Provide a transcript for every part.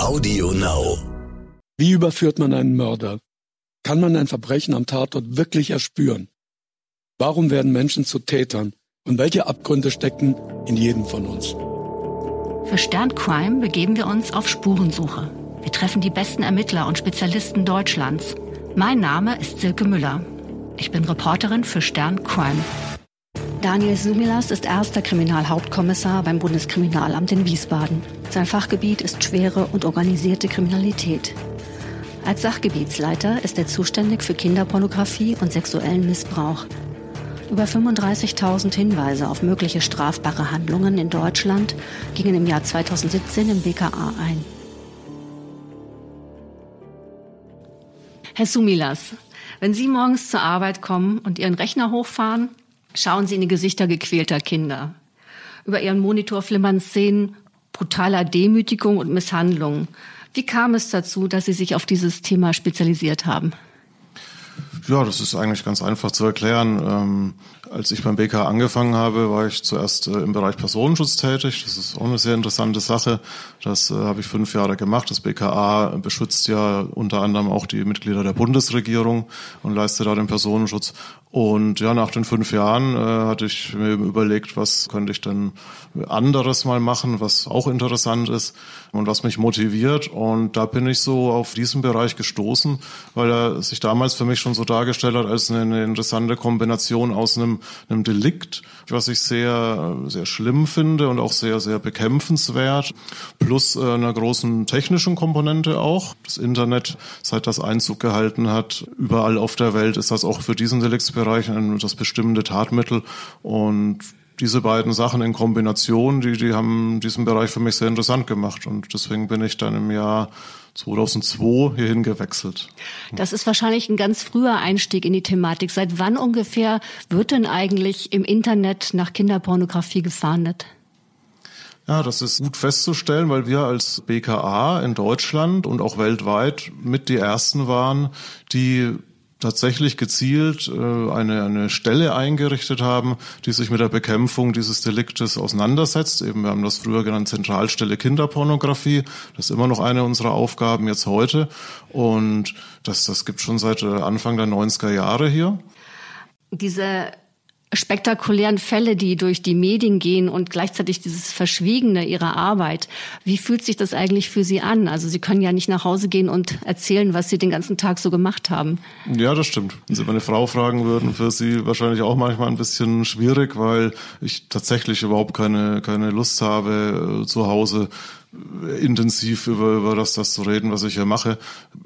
Audio Now. Wie überführt man einen Mörder? Kann man ein Verbrechen am Tatort wirklich erspüren? Warum werden Menschen zu Tätern? Und welche Abgründe stecken in jedem von uns? Für Stern Crime begeben wir uns auf Spurensuche. Wir treffen die besten Ermittler und Spezialisten Deutschlands. Mein Name ist Silke Müller. Ich bin Reporterin für Stern Crime. Daniel Sumilas ist erster Kriminalhauptkommissar beim Bundeskriminalamt in Wiesbaden. Sein Fachgebiet ist schwere und organisierte Kriminalität. Als Sachgebietsleiter ist er zuständig für Kinderpornografie und sexuellen Missbrauch. Über 35.000 Hinweise auf mögliche strafbare Handlungen in Deutschland gingen im Jahr 2017 im BKA ein. Herr Sumilas, wenn Sie morgens zur Arbeit kommen und Ihren Rechner hochfahren, schauen Sie in die Gesichter gequälter Kinder. Über Ihren Monitor flimmern Szenen brutaler Demütigung und Misshandlung. Wie kam es dazu, dass Sie sich auf dieses Thema spezialisiert haben? Ja, das ist eigentlich ganz einfach zu erklären. Ähm, als ich beim BK angefangen habe, war ich zuerst äh, im Bereich Personenschutz tätig. Das ist auch eine sehr interessante Sache. Das äh, habe ich fünf Jahre gemacht. Das BKA beschützt ja unter anderem auch die Mitglieder der Bundesregierung und leistet da den Personenschutz. Und ja, nach den fünf Jahren äh, hatte ich mir überlegt, was könnte ich denn anderes mal machen, was auch interessant ist und was mich motiviert. Und da bin ich so auf diesen Bereich gestoßen, weil er sich damals für mich schon so dargestellt hat als eine, interessante Kombination aus einem, einem Delikt, was ich sehr, sehr schlimm finde und auch sehr, sehr bekämpfenswert, plus äh, einer großen technischen Komponente auch. Das Internet, seit das Einzug gehalten hat, überall auf der Welt ist das auch für diesen Deliktsbereich ein, das bestimmte Tatmittel und diese beiden Sachen in Kombination, die, die haben diesen Bereich für mich sehr interessant gemacht. Und deswegen bin ich dann im Jahr 2002 hierhin gewechselt. Das ist wahrscheinlich ein ganz früher Einstieg in die Thematik. Seit wann ungefähr wird denn eigentlich im Internet nach Kinderpornografie gefahndet? Ja, das ist gut festzustellen, weil wir als BKA in Deutschland und auch weltweit mit die ersten waren, die tatsächlich gezielt äh, eine, eine Stelle eingerichtet haben, die sich mit der Bekämpfung dieses Deliktes auseinandersetzt. Eben, wir haben das früher genannt Zentralstelle Kinderpornografie. Das ist immer noch eine unserer Aufgaben jetzt heute. Und das, das gibt schon seit äh, Anfang der 90er Jahre hier. Diese spektakulären Fälle, die durch die Medien gehen und gleichzeitig dieses Verschwiegene ihrer Arbeit. Wie fühlt sich das eigentlich für Sie an? Also Sie können ja nicht nach Hause gehen und erzählen, was Sie den ganzen Tag so gemacht haben. Ja, das stimmt. Wenn Sie meine Frau fragen würden, für sie wahrscheinlich auch manchmal ein bisschen schwierig, weil ich tatsächlich überhaupt keine, keine Lust habe, äh, zu Hause intensiv über, über das, das zu reden, was ich hier mache.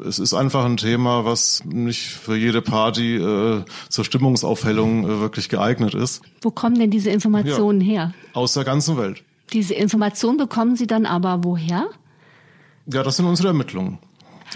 Es ist einfach ein Thema, was nicht für jede Party äh, zur Stimmungsaufhellung äh, wirklich geeignet ist. Wo kommen denn diese Informationen ja, her? Aus der ganzen Welt. Diese Informationen bekommen Sie dann aber woher? Ja, das sind unsere Ermittlungen.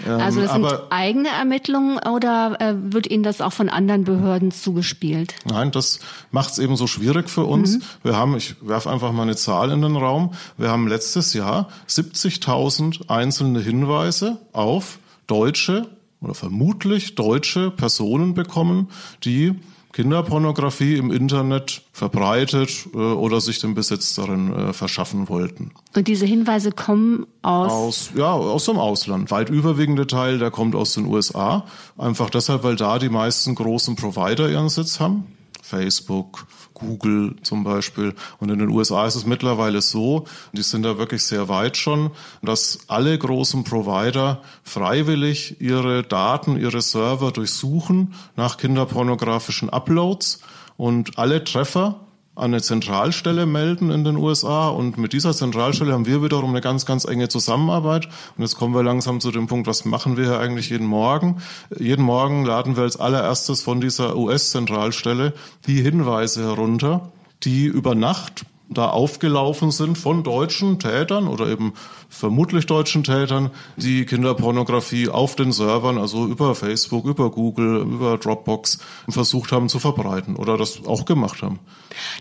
Also das sind eigene Ermittlungen oder äh, wird Ihnen das auch von anderen Behörden zugespielt? Nein, das macht es eben so schwierig für uns. Mhm. Wir haben, ich werfe einfach mal eine Zahl in den Raum, wir haben letztes Jahr 70.000 einzelne Hinweise auf deutsche oder vermutlich deutsche Personen bekommen, die Kinderpornografie im Internet verbreitet äh, oder sich den Besitz darin äh, verschaffen wollten. Und diese Hinweise kommen aus? aus? Ja, aus dem Ausland. Weit überwiegende Teil, der kommt aus den USA. Einfach deshalb, weil da die meisten großen Provider ihren Sitz haben. Facebook, Google zum Beispiel. Und in den USA ist es mittlerweile so, die sind da wirklich sehr weit schon, dass alle großen Provider freiwillig ihre Daten, ihre Server durchsuchen nach kinderpornografischen Uploads und alle Treffer an eine Zentralstelle melden in den USA und mit dieser Zentralstelle haben wir wiederum eine ganz, ganz enge Zusammenarbeit und jetzt kommen wir langsam zu dem Punkt, was machen wir hier eigentlich jeden Morgen? Jeden Morgen laden wir als allererstes von dieser US-Zentralstelle die Hinweise herunter, die über Nacht da aufgelaufen sind von deutschen Tätern oder eben vermutlich deutschen Tätern, die Kinderpornografie auf den Servern, also über Facebook, über Google, über Dropbox versucht haben zu verbreiten oder das auch gemacht haben.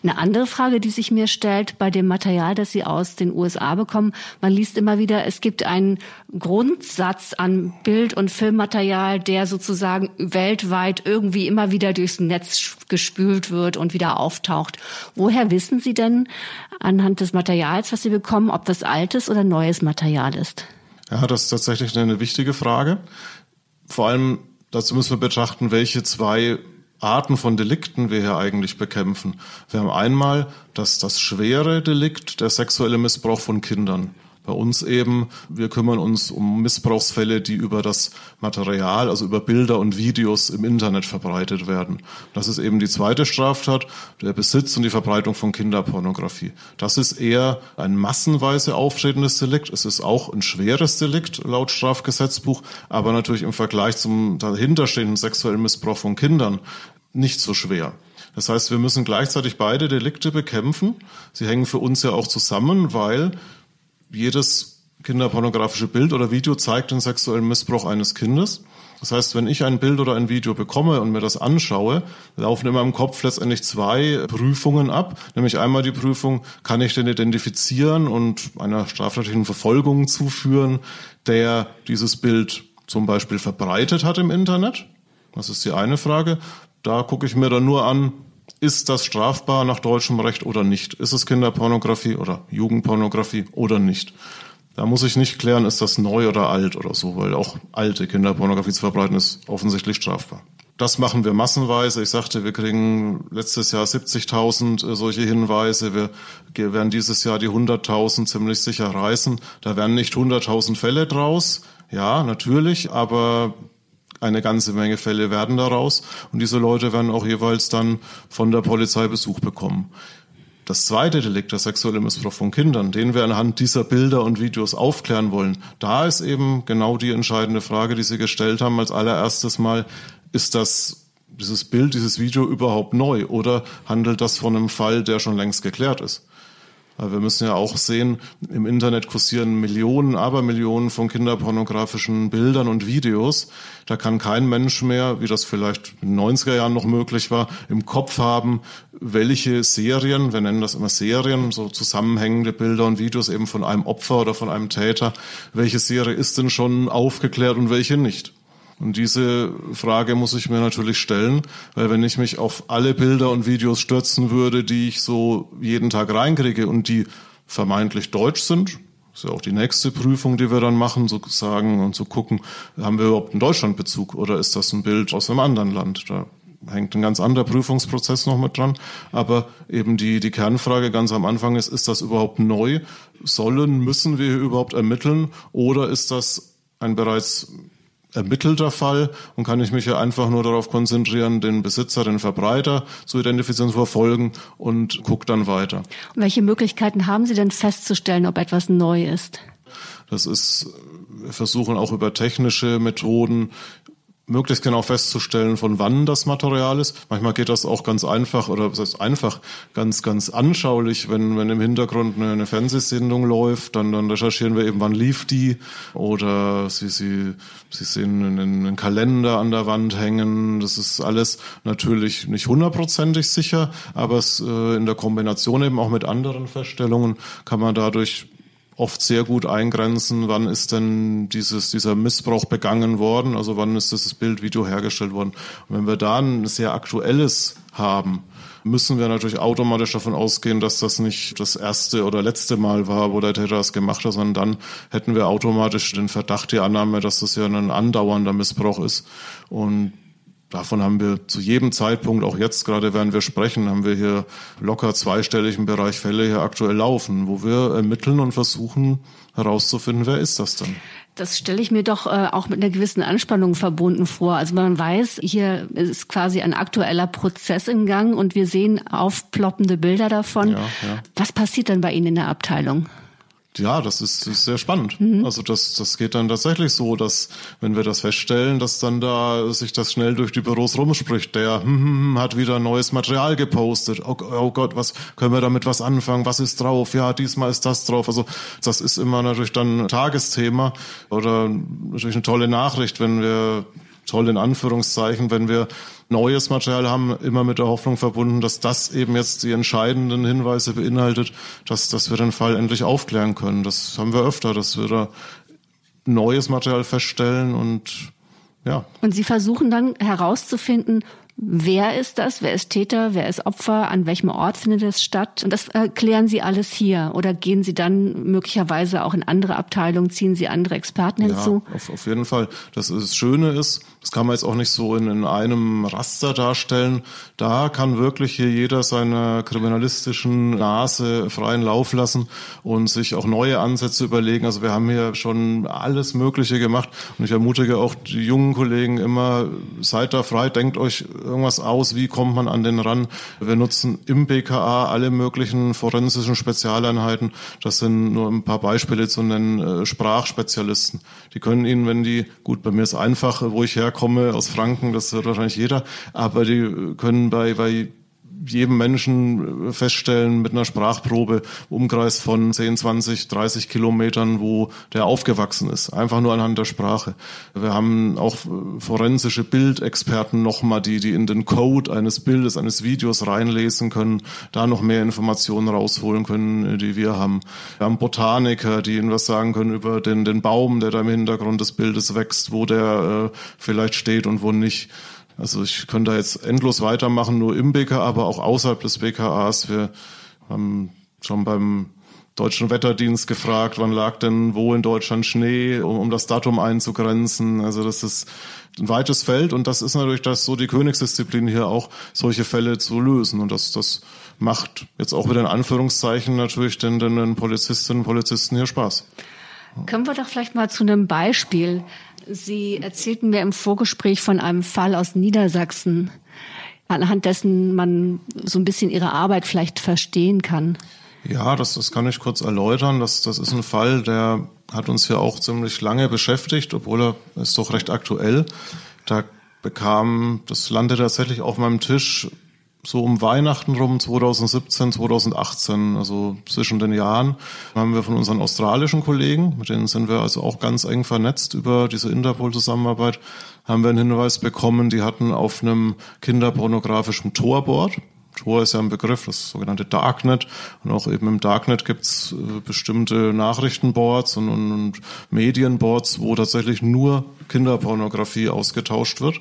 Eine andere Frage, die sich mir stellt bei dem Material, das Sie aus den USA bekommen, man liest immer wieder, es gibt einen Grundsatz an Bild- und Filmmaterial, der sozusagen weltweit irgendwie immer wieder durchs Netz gespült wird und wieder auftaucht. Woher wissen Sie denn anhand des Materials, was Sie bekommen, ob das altes oder neues Material ist? Ja, das ist tatsächlich eine wichtige Frage. Vor allem dazu müssen wir betrachten, welche zwei Arten von Delikten wir hier eigentlich bekämpfen. Wir haben einmal das, das schwere Delikt, der sexuelle Missbrauch von Kindern. Bei uns eben, wir kümmern uns um Missbrauchsfälle, die über das Material, also über Bilder und Videos im Internet verbreitet werden. Das ist eben die zweite Straftat, der Besitz und die Verbreitung von Kinderpornografie. Das ist eher ein massenweise auftretendes Delikt. Es ist auch ein schweres Delikt laut Strafgesetzbuch, aber natürlich im Vergleich zum dahinterstehenden sexuellen Missbrauch von Kindern nicht so schwer. Das heißt, wir müssen gleichzeitig beide Delikte bekämpfen. Sie hängen für uns ja auch zusammen, weil jedes kinderpornografische Bild oder Video zeigt den sexuellen Missbrauch eines Kindes. Das heißt, wenn ich ein Bild oder ein Video bekomme und mir das anschaue, laufen in meinem Kopf letztendlich zwei Prüfungen ab. Nämlich einmal die Prüfung, kann ich den identifizieren und einer strafrechtlichen Verfolgung zuführen, der dieses Bild zum Beispiel verbreitet hat im Internet? Das ist die eine Frage. Da gucke ich mir dann nur an, ist das strafbar nach deutschem Recht oder nicht? Ist es Kinderpornografie oder Jugendpornografie oder nicht? Da muss ich nicht klären, ist das neu oder alt oder so, weil auch alte Kinderpornografie zu verbreiten ist offensichtlich strafbar. Das machen wir massenweise. Ich sagte, wir kriegen letztes Jahr 70.000 äh, solche Hinweise. Wir werden dieses Jahr die 100.000 ziemlich sicher reißen. Da werden nicht 100.000 Fälle draus. Ja, natürlich, aber eine ganze Menge Fälle werden daraus und diese Leute werden auch jeweils dann von der Polizei Besuch bekommen. Das zweite Delikt, der sexuelle Missbrauch von Kindern, den wir anhand dieser Bilder und Videos aufklären wollen, da ist eben genau die entscheidende Frage, die Sie gestellt haben als allererstes Mal, ist das dieses Bild, dieses Video überhaupt neu oder handelt das von einem Fall, der schon längst geklärt ist? Wir müssen ja auch sehen, im Internet kursieren Millionen, Abermillionen von kinderpornografischen Bildern und Videos. Da kann kein Mensch mehr, wie das vielleicht in den 90er Jahren noch möglich war, im Kopf haben, welche Serien, wir nennen das immer Serien, so zusammenhängende Bilder und Videos eben von einem Opfer oder von einem Täter, welche Serie ist denn schon aufgeklärt und welche nicht. Und diese Frage muss ich mir natürlich stellen, weil wenn ich mich auf alle Bilder und Videos stürzen würde, die ich so jeden Tag reinkriege und die vermeintlich deutsch sind, ist ja auch die nächste Prüfung, die wir dann machen, sozusagen, und zu gucken, haben wir überhaupt einen Deutschlandbezug oder ist das ein Bild aus einem anderen Land? Da hängt ein ganz anderer Prüfungsprozess noch mit dran. Aber eben die, die Kernfrage ganz am Anfang ist, ist das überhaupt neu? Sollen, müssen wir hier überhaupt ermitteln? Oder ist das ein bereits ermittelter Fall und kann ich mich ja einfach nur darauf konzentrieren, den Besitzer, den Verbreiter zu identifizieren, zu verfolgen und gucke dann weiter. Und welche Möglichkeiten haben Sie denn festzustellen, ob etwas neu ist? Das ist, wir versuchen auch über technische Methoden möglichst genau festzustellen, von wann das Material ist. Manchmal geht das auch ganz einfach oder was heißt einfach, ganz, ganz anschaulich, wenn, wenn im Hintergrund eine, eine Fernsehsendung läuft, dann, dann recherchieren wir eben, wann lief die oder Sie, Sie, Sie sehen einen, einen Kalender an der Wand hängen. Das ist alles natürlich nicht hundertprozentig sicher, aber es, äh, in der Kombination eben auch mit anderen Feststellungen kann man dadurch oft sehr gut eingrenzen, wann ist denn dieses, dieser Missbrauch begangen worden, also wann ist dieses Bildvideo hergestellt worden. Und wenn wir da ein sehr aktuelles haben, müssen wir natürlich automatisch davon ausgehen, dass das nicht das erste oder letzte Mal war, wo der Täter das gemacht hat, sondern dann hätten wir automatisch den Verdacht, die Annahme, dass das ja ein andauernder Missbrauch ist. Und Davon haben wir zu jedem Zeitpunkt, auch jetzt gerade während wir sprechen, haben wir hier locker zweistellig im Bereich Fälle hier aktuell laufen, wo wir ermitteln und versuchen herauszufinden, wer ist das denn? Das stelle ich mir doch äh, auch mit einer gewissen Anspannung verbunden vor. Also man weiß, hier ist quasi ein aktueller Prozess in Gang und wir sehen aufploppende Bilder davon. Ja, ja. Was passiert dann bei Ihnen in der Abteilung? Ja, das ist, ist sehr spannend. Mhm. Also das, das geht dann tatsächlich so, dass wenn wir das feststellen, dass dann da sich das schnell durch die Büros rumspricht. Der hm, hm, hm hat wieder neues Material gepostet. Oh, oh, Gott, was können wir damit was anfangen? Was ist drauf? Ja, diesmal ist das drauf. Also das ist immer natürlich dann Tagesthema oder natürlich eine tolle Nachricht, wenn wir toll in Anführungszeichen, wenn wir neues Material haben, immer mit der Hoffnung verbunden, dass das eben jetzt die entscheidenden Hinweise beinhaltet, dass, dass wir den Fall endlich aufklären können. Das haben wir öfter, dass wir da neues Material feststellen und ja. Und Sie versuchen dann herauszufinden, Wer ist das? Wer ist Täter? Wer ist Opfer? An welchem Ort findet es statt? Und das erklären Sie alles hier. Oder gehen Sie dann möglicherweise auch in andere Abteilungen, ziehen Sie andere Experten hinzu? Ja, auf, auf jeden Fall. Das, das Schöne ist, das kann man jetzt auch nicht so in, in einem Raster darstellen. Da kann wirklich hier jeder seiner kriminalistischen Nase freien Lauf lassen und sich auch neue Ansätze überlegen. Also wir haben hier schon alles Mögliche gemacht und ich ermutige auch die jungen Kollegen immer, seid da frei, denkt euch irgendwas aus, wie kommt man an den ran. Wir nutzen im BKA alle möglichen forensischen Spezialeinheiten. Das sind nur ein paar Beispiele zu nennen. Äh, Sprachspezialisten. Die können Ihnen, wenn die, gut, bei mir ist einfach, wo ich herkomme, aus Franken, das hört wahrscheinlich jeder, aber die können bei, bei jedem Menschen feststellen mit einer Sprachprobe, Umkreis von 10, 20, 30 Kilometern, wo der aufgewachsen ist. Einfach nur anhand der Sprache. Wir haben auch forensische Bildexperten nochmal, die, die in den Code eines Bildes, eines Videos reinlesen können, da noch mehr Informationen rausholen können, die wir haben. Wir haben Botaniker, die ihnen was sagen können über den, den Baum, der da im Hintergrund des Bildes wächst, wo der äh, vielleicht steht und wo nicht. Also ich könnte da jetzt endlos weitermachen, nur im BKA, aber auch außerhalb des BKAs. Wir haben schon beim Deutschen Wetterdienst gefragt, wann lag denn wo in Deutschland Schnee, um, um das Datum einzugrenzen. Also das ist ein weites Feld und das ist natürlich das so die Königsdisziplin hier auch, solche Fälle zu lösen. Und das, das macht jetzt auch wieder in Anführungszeichen natürlich den, den Polizistinnen und Polizisten hier Spaß. Können wir doch vielleicht mal zu einem Beispiel Sie erzählten mir im Vorgespräch von einem Fall aus Niedersachsen, anhand dessen man so ein bisschen Ihre Arbeit vielleicht verstehen kann. Ja, das, das kann ich kurz erläutern. Das, das ist ein Fall, der hat uns ja auch ziemlich lange beschäftigt, obwohl er ist doch recht aktuell. Da bekam das landete tatsächlich auf meinem Tisch so um Weihnachten rum, 2017, 2018, also zwischen den Jahren, haben wir von unseren australischen Kollegen, mit denen sind wir also auch ganz eng vernetzt über diese Interpol-Zusammenarbeit, haben wir einen Hinweis bekommen, die hatten auf einem kinderpornografischen Torboard, Tor ist ja ein Begriff, das sogenannte Darknet. Und auch eben im Darknet gibt's äh, bestimmte Nachrichtenboards und, und, und Medienboards, wo tatsächlich nur Kinderpornografie ausgetauscht wird.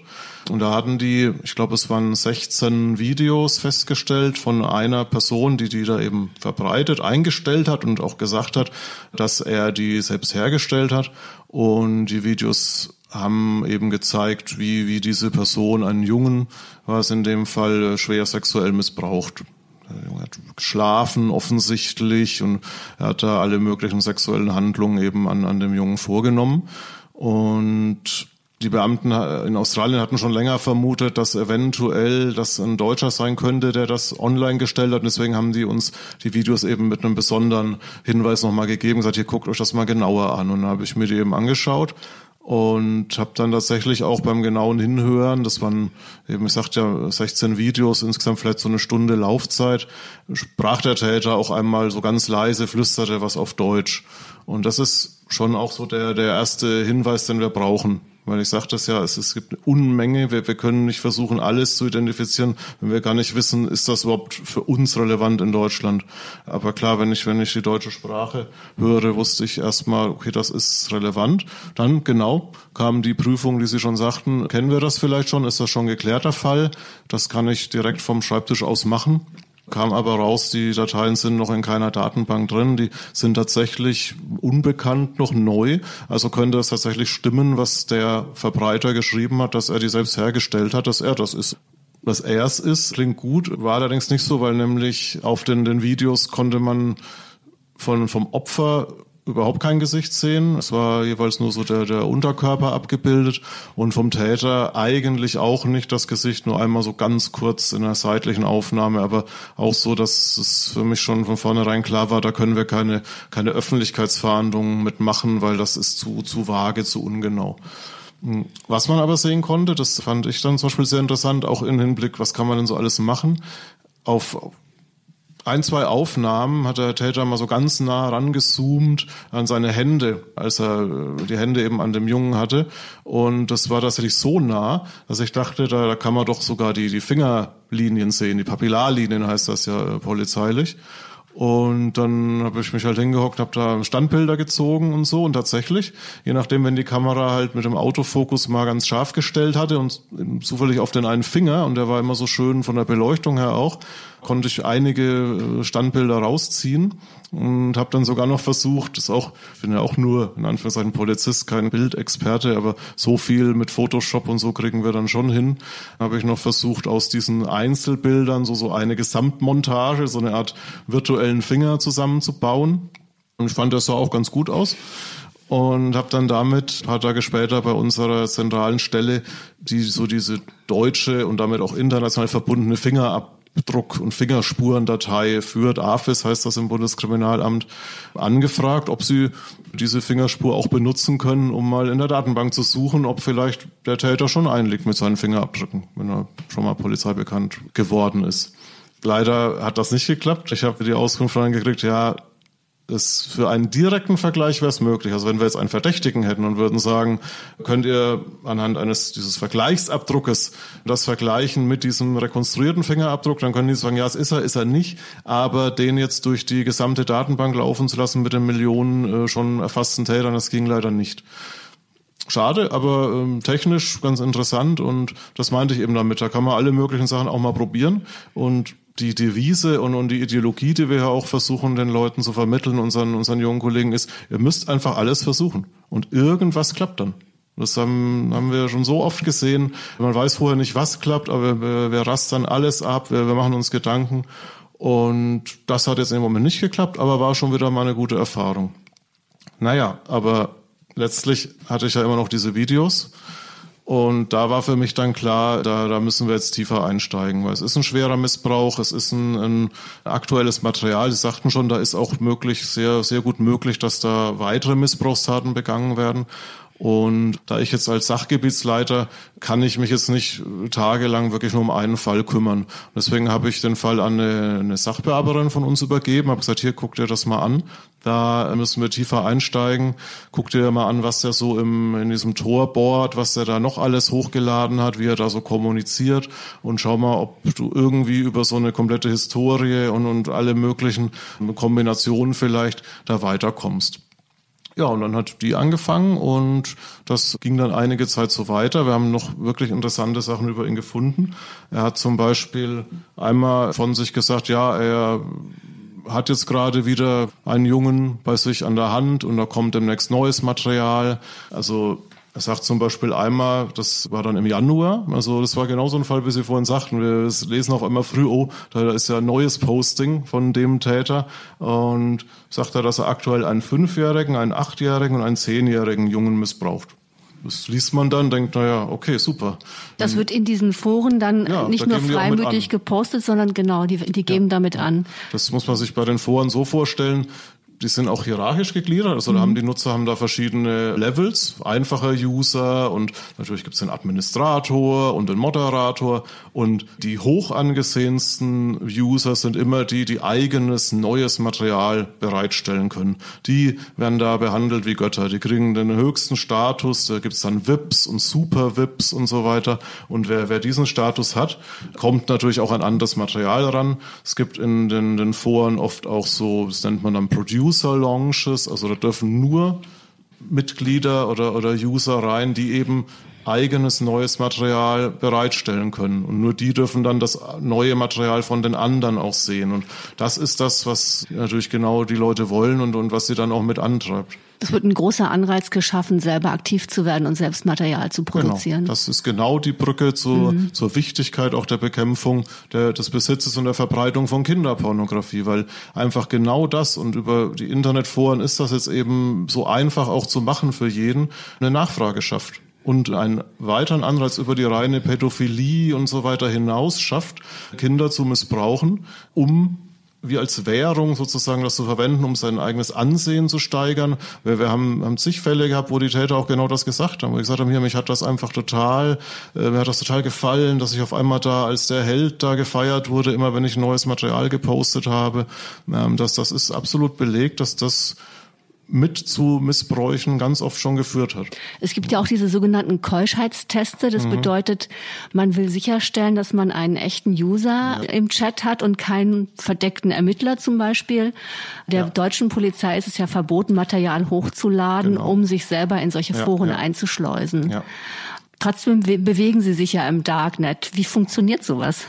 Und da hatten die, ich glaube, es waren 16 Videos festgestellt von einer Person, die die da eben verbreitet, eingestellt hat und auch gesagt hat, dass er die selbst hergestellt hat. Und die Videos haben eben gezeigt, wie, wie diese Person einen Jungen, war es in dem Fall, schwer sexuell missbraucht. Der Junge hat geschlafen offensichtlich und er hat da alle möglichen sexuellen Handlungen eben an, an dem Jungen vorgenommen. Und die Beamten in Australien hatten schon länger vermutet, dass eventuell das ein Deutscher sein könnte, der das online gestellt hat. Und deswegen haben die uns die Videos eben mit einem besonderen Hinweis nochmal gegeben, gesagt, hier guckt euch das mal genauer an. Und dann habe ich mir die eben angeschaut und habe dann tatsächlich auch beim genauen Hinhören, das waren eben, ich sagte ja, 16 Videos, insgesamt vielleicht so eine Stunde Laufzeit, sprach der Täter auch einmal so ganz leise, flüsterte was auf Deutsch. Und das ist schon auch so der, der erste Hinweis, den wir brauchen. Weil ich sagte es ja, es, es gibt eine Unmenge. Wir, wir können nicht versuchen, alles zu identifizieren, wenn wir gar nicht wissen, ist das überhaupt für uns relevant in Deutschland. Aber klar, wenn ich, wenn ich die deutsche Sprache höre, wusste ich erstmal, okay, das ist relevant. Dann genau kam die Prüfung, die Sie schon sagten. Kennen wir das vielleicht schon? Ist das schon geklärter Fall? Das kann ich direkt vom Schreibtisch aus machen kam aber raus, die Dateien sind noch in keiner Datenbank drin, die sind tatsächlich unbekannt, noch neu. Also könnte es tatsächlich stimmen, was der Verbreiter geschrieben hat, dass er die selbst hergestellt hat, dass er das ist. Dass er es ist, klingt gut, war allerdings nicht so, weil nämlich auf den, den Videos konnte man von, vom Opfer überhaupt kein Gesicht sehen. Es war jeweils nur so der, der Unterkörper abgebildet und vom Täter eigentlich auch nicht das Gesicht, nur einmal so ganz kurz in einer seitlichen Aufnahme, aber auch so, dass es für mich schon von vornherein klar war, da können wir keine, keine Öffentlichkeitsverhandlungen mitmachen, weil das ist zu, zu vage, zu ungenau. Was man aber sehen konnte, das fand ich dann zum Beispiel sehr interessant, auch im Hinblick, was kann man denn so alles machen? Auf ein, zwei Aufnahmen hat der Täter mal so ganz nah rangezoomt an seine Hände, als er äh, die Hände eben an dem Jungen hatte. Und das war tatsächlich so nah, dass ich dachte, da, da kann man doch sogar die, die Fingerlinien sehen, die Papillarlinien heißt das ja äh, polizeilich. Und dann habe ich mich halt hingehockt, habe da Standbilder gezogen und so. Und tatsächlich, je nachdem, wenn die Kamera halt mit dem Autofokus mal ganz scharf gestellt hatte und zufällig auf den einen Finger, und der war immer so schön von der Beleuchtung her auch, konnte ich einige äh, Standbilder rausziehen und habe dann sogar noch versucht, das auch, ich bin ja auch nur in Anführungszeichen Polizist, kein Bildexperte, aber so viel mit Photoshop und so kriegen wir dann schon hin. Habe ich noch versucht, aus diesen Einzelbildern so so eine Gesamtmontage, so eine Art virtuellen Finger zusammenzubauen. Und ich fand, das sah auch ganz gut aus und habe dann damit ein paar Tage später bei unserer zentralen Stelle die so diese deutsche und damit auch international verbundene Fingerab Druck- und Fingerspurendatei führt, AFIS heißt das im Bundeskriminalamt, angefragt, ob sie diese Fingerspur auch benutzen können, um mal in der Datenbank zu suchen, ob vielleicht der Täter schon einliegt mit seinen Fingerabdrücken, wenn er schon mal polizeibekannt geworden ist. Leider hat das nicht geklappt. Ich habe die Auskunft gekriegt, ja, es für einen direkten Vergleich wäre es möglich. Also wenn wir jetzt einen Verdächtigen hätten und würden sagen, könnt ihr anhand eines dieses Vergleichsabdruckes das vergleichen mit diesem rekonstruierten Fingerabdruck, dann können die sagen, ja, es ist er, ist er nicht, aber den jetzt durch die gesamte Datenbank laufen zu lassen mit den Millionen äh, schon erfassten Tätern, das ging leider nicht. Schade, aber ähm, technisch ganz interessant und das meinte ich eben damit. Da kann man alle möglichen Sachen auch mal probieren und die Devise und, und die Ideologie, die wir ja auch versuchen, den Leuten zu vermitteln, unseren, unseren jungen Kollegen, ist, ihr müsst einfach alles versuchen. Und irgendwas klappt dann. Das haben, haben wir schon so oft gesehen. Man weiß vorher nicht, was klappt, aber wir, wir rastern alles ab, wir, wir machen uns Gedanken. Und das hat jetzt im Moment nicht geklappt, aber war schon wieder mal eine gute Erfahrung. Naja, aber letztlich hatte ich ja immer noch diese Videos. Und da war für mich dann klar, da, da müssen wir jetzt tiefer einsteigen, weil es ist ein schwerer Missbrauch, es ist ein, ein aktuelles Material. Sie sagten schon, da ist auch möglich, sehr, sehr gut möglich, dass da weitere Missbrauchstaten begangen werden. Und da ich jetzt als Sachgebietsleiter kann ich mich jetzt nicht tagelang wirklich nur um einen Fall kümmern. Deswegen habe ich den Fall an eine, eine Sachbearbeiterin von uns übergeben, habe gesagt, hier guck dir das mal an. Da müssen wir tiefer einsteigen. Guck dir mal an, was der so im, in diesem Tor bohrt, was der da noch alles hochgeladen hat, wie er da so kommuniziert und schau mal, ob du irgendwie über so eine komplette Historie und, und alle möglichen Kombinationen vielleicht da weiterkommst. Ja, und dann hat die angefangen und das ging dann einige Zeit so weiter. Wir haben noch wirklich interessante Sachen über ihn gefunden. Er hat zum Beispiel einmal von sich gesagt, ja, er hat jetzt gerade wieder einen Jungen bei sich an der Hand und da kommt demnächst neues Material. Also er sagt zum Beispiel einmal, das war dann im Januar, also das war genau so ein Fall, wie Sie vorhin sagten. Wir lesen auch immer früh, oh, da ist ja ein neues Posting von dem Täter und sagt er, dass er aktuell einen Fünfjährigen, einen Achtjährigen und einen Zehnjährigen Jungen missbraucht. Das liest man dann, denkt, naja, okay, super. Das wird in diesen Foren dann ja, nicht da nur freimütig gepostet, sondern genau, die, die geben ja, damit an. Das muss man sich bei den Foren so vorstellen die sind auch hierarchisch gegliedert, also da haben mhm. die Nutzer haben da verschiedene Levels, einfacher User und natürlich gibt es den Administrator und den Moderator und die hoch angesehensten User sind immer die, die eigenes neues Material bereitstellen können. Die werden da behandelt wie Götter, die kriegen den höchsten Status, da gibt es dann VIPs und Super VIPs und so weiter und wer, wer diesen Status hat, kommt natürlich auch an anderes Material ran. Es gibt in den, den Foren oft auch so, das nennt man dann Producer User-Launches, also da dürfen nur Mitglieder oder, oder User rein, die eben eigenes neues Material bereitstellen können. Und nur die dürfen dann das neue Material von den anderen auch sehen. Und das ist das, was natürlich genau die Leute wollen und, und was sie dann auch mit antreibt. Es wird ein großer Anreiz geschaffen, selber aktiv zu werden und selbst Material zu genau. produzieren. Genau. Das ist genau die Brücke zur, mhm. zur Wichtigkeit auch der Bekämpfung der, des Besitzes und der Verbreitung von Kinderpornografie, weil einfach genau das und über die Internetforen ist das jetzt eben so einfach auch zu machen für jeden, eine Nachfrage schafft und einen weiteren Anreiz über die reine Pädophilie und so weiter hinaus schafft, Kinder zu missbrauchen, um wie als Währung sozusagen das zu verwenden, um sein eigenes Ansehen zu steigern. Wir, wir haben, haben zig Fälle gehabt, wo die Täter auch genau das gesagt haben. Wo gesagt haben, hier, mich hat das einfach total, äh, mir hat das total gefallen, dass ich auf einmal da als der Held da gefeiert wurde, immer wenn ich neues Material gepostet habe. Ähm, dass das ist absolut belegt, dass das mit zu Missbräuchen ganz oft schon geführt hat. Es gibt ja auch diese sogenannten Keuschheitsteste. Das mhm. bedeutet, man will sicherstellen, dass man einen echten User ja. im Chat hat und keinen verdeckten Ermittler zum Beispiel. Der ja. deutschen Polizei ist es ja verboten, Material hochzuladen, genau. um sich selber in solche Foren ja, einzuschleusen. Trotzdem bewegen Sie sich ja im Darknet. Wie funktioniert sowas?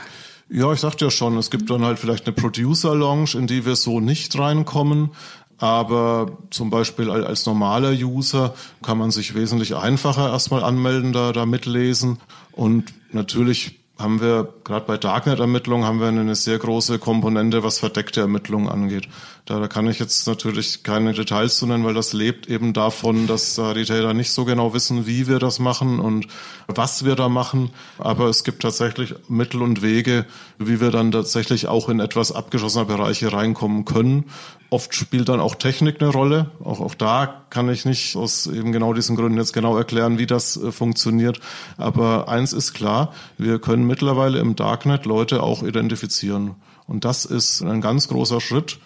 Ja, ich sagte ja schon, es gibt dann halt vielleicht eine Producer-Lounge, in die wir so nicht reinkommen. Aber zum Beispiel als normaler User kann man sich wesentlich einfacher erstmal anmelden, da, da mitlesen. Und natürlich haben wir, gerade bei Darknet-Ermittlungen, haben wir eine sehr große Komponente, was verdeckte Ermittlungen angeht. Da, da kann ich jetzt natürlich keine Details zu nennen, weil das lebt eben davon, dass da die Täter nicht so genau wissen, wie wir das machen und was wir da machen. Aber es gibt tatsächlich Mittel und Wege, wie wir dann tatsächlich auch in etwas abgeschlossener Bereiche reinkommen können. Oft spielt dann auch Technik eine Rolle. Auch, auch da kann ich nicht aus eben genau diesen Gründen jetzt genau erklären, wie das äh, funktioniert. Aber eins ist klar, wir können mittlerweile im Darknet Leute auch identifizieren. Und das ist ein ganz großer Schritt.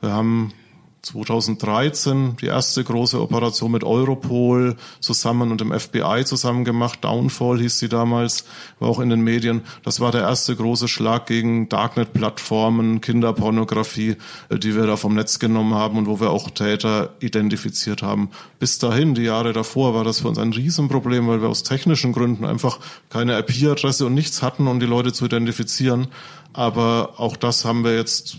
Wir haben 2013 die erste große Operation mit Europol zusammen und dem FBI zusammen gemacht. Downfall hieß sie damals, war auch in den Medien. Das war der erste große Schlag gegen Darknet-Plattformen, Kinderpornografie, äh, die wir da vom Netz genommen haben und wo wir auch Täter identifiziert haben. Bis dahin, die Jahre davor, war das für uns ein Riesenproblem, weil wir aus technischen Gründen einfach keine IP-Adresse und nichts hatten, um die Leute zu identifizieren. Aber auch das haben wir jetzt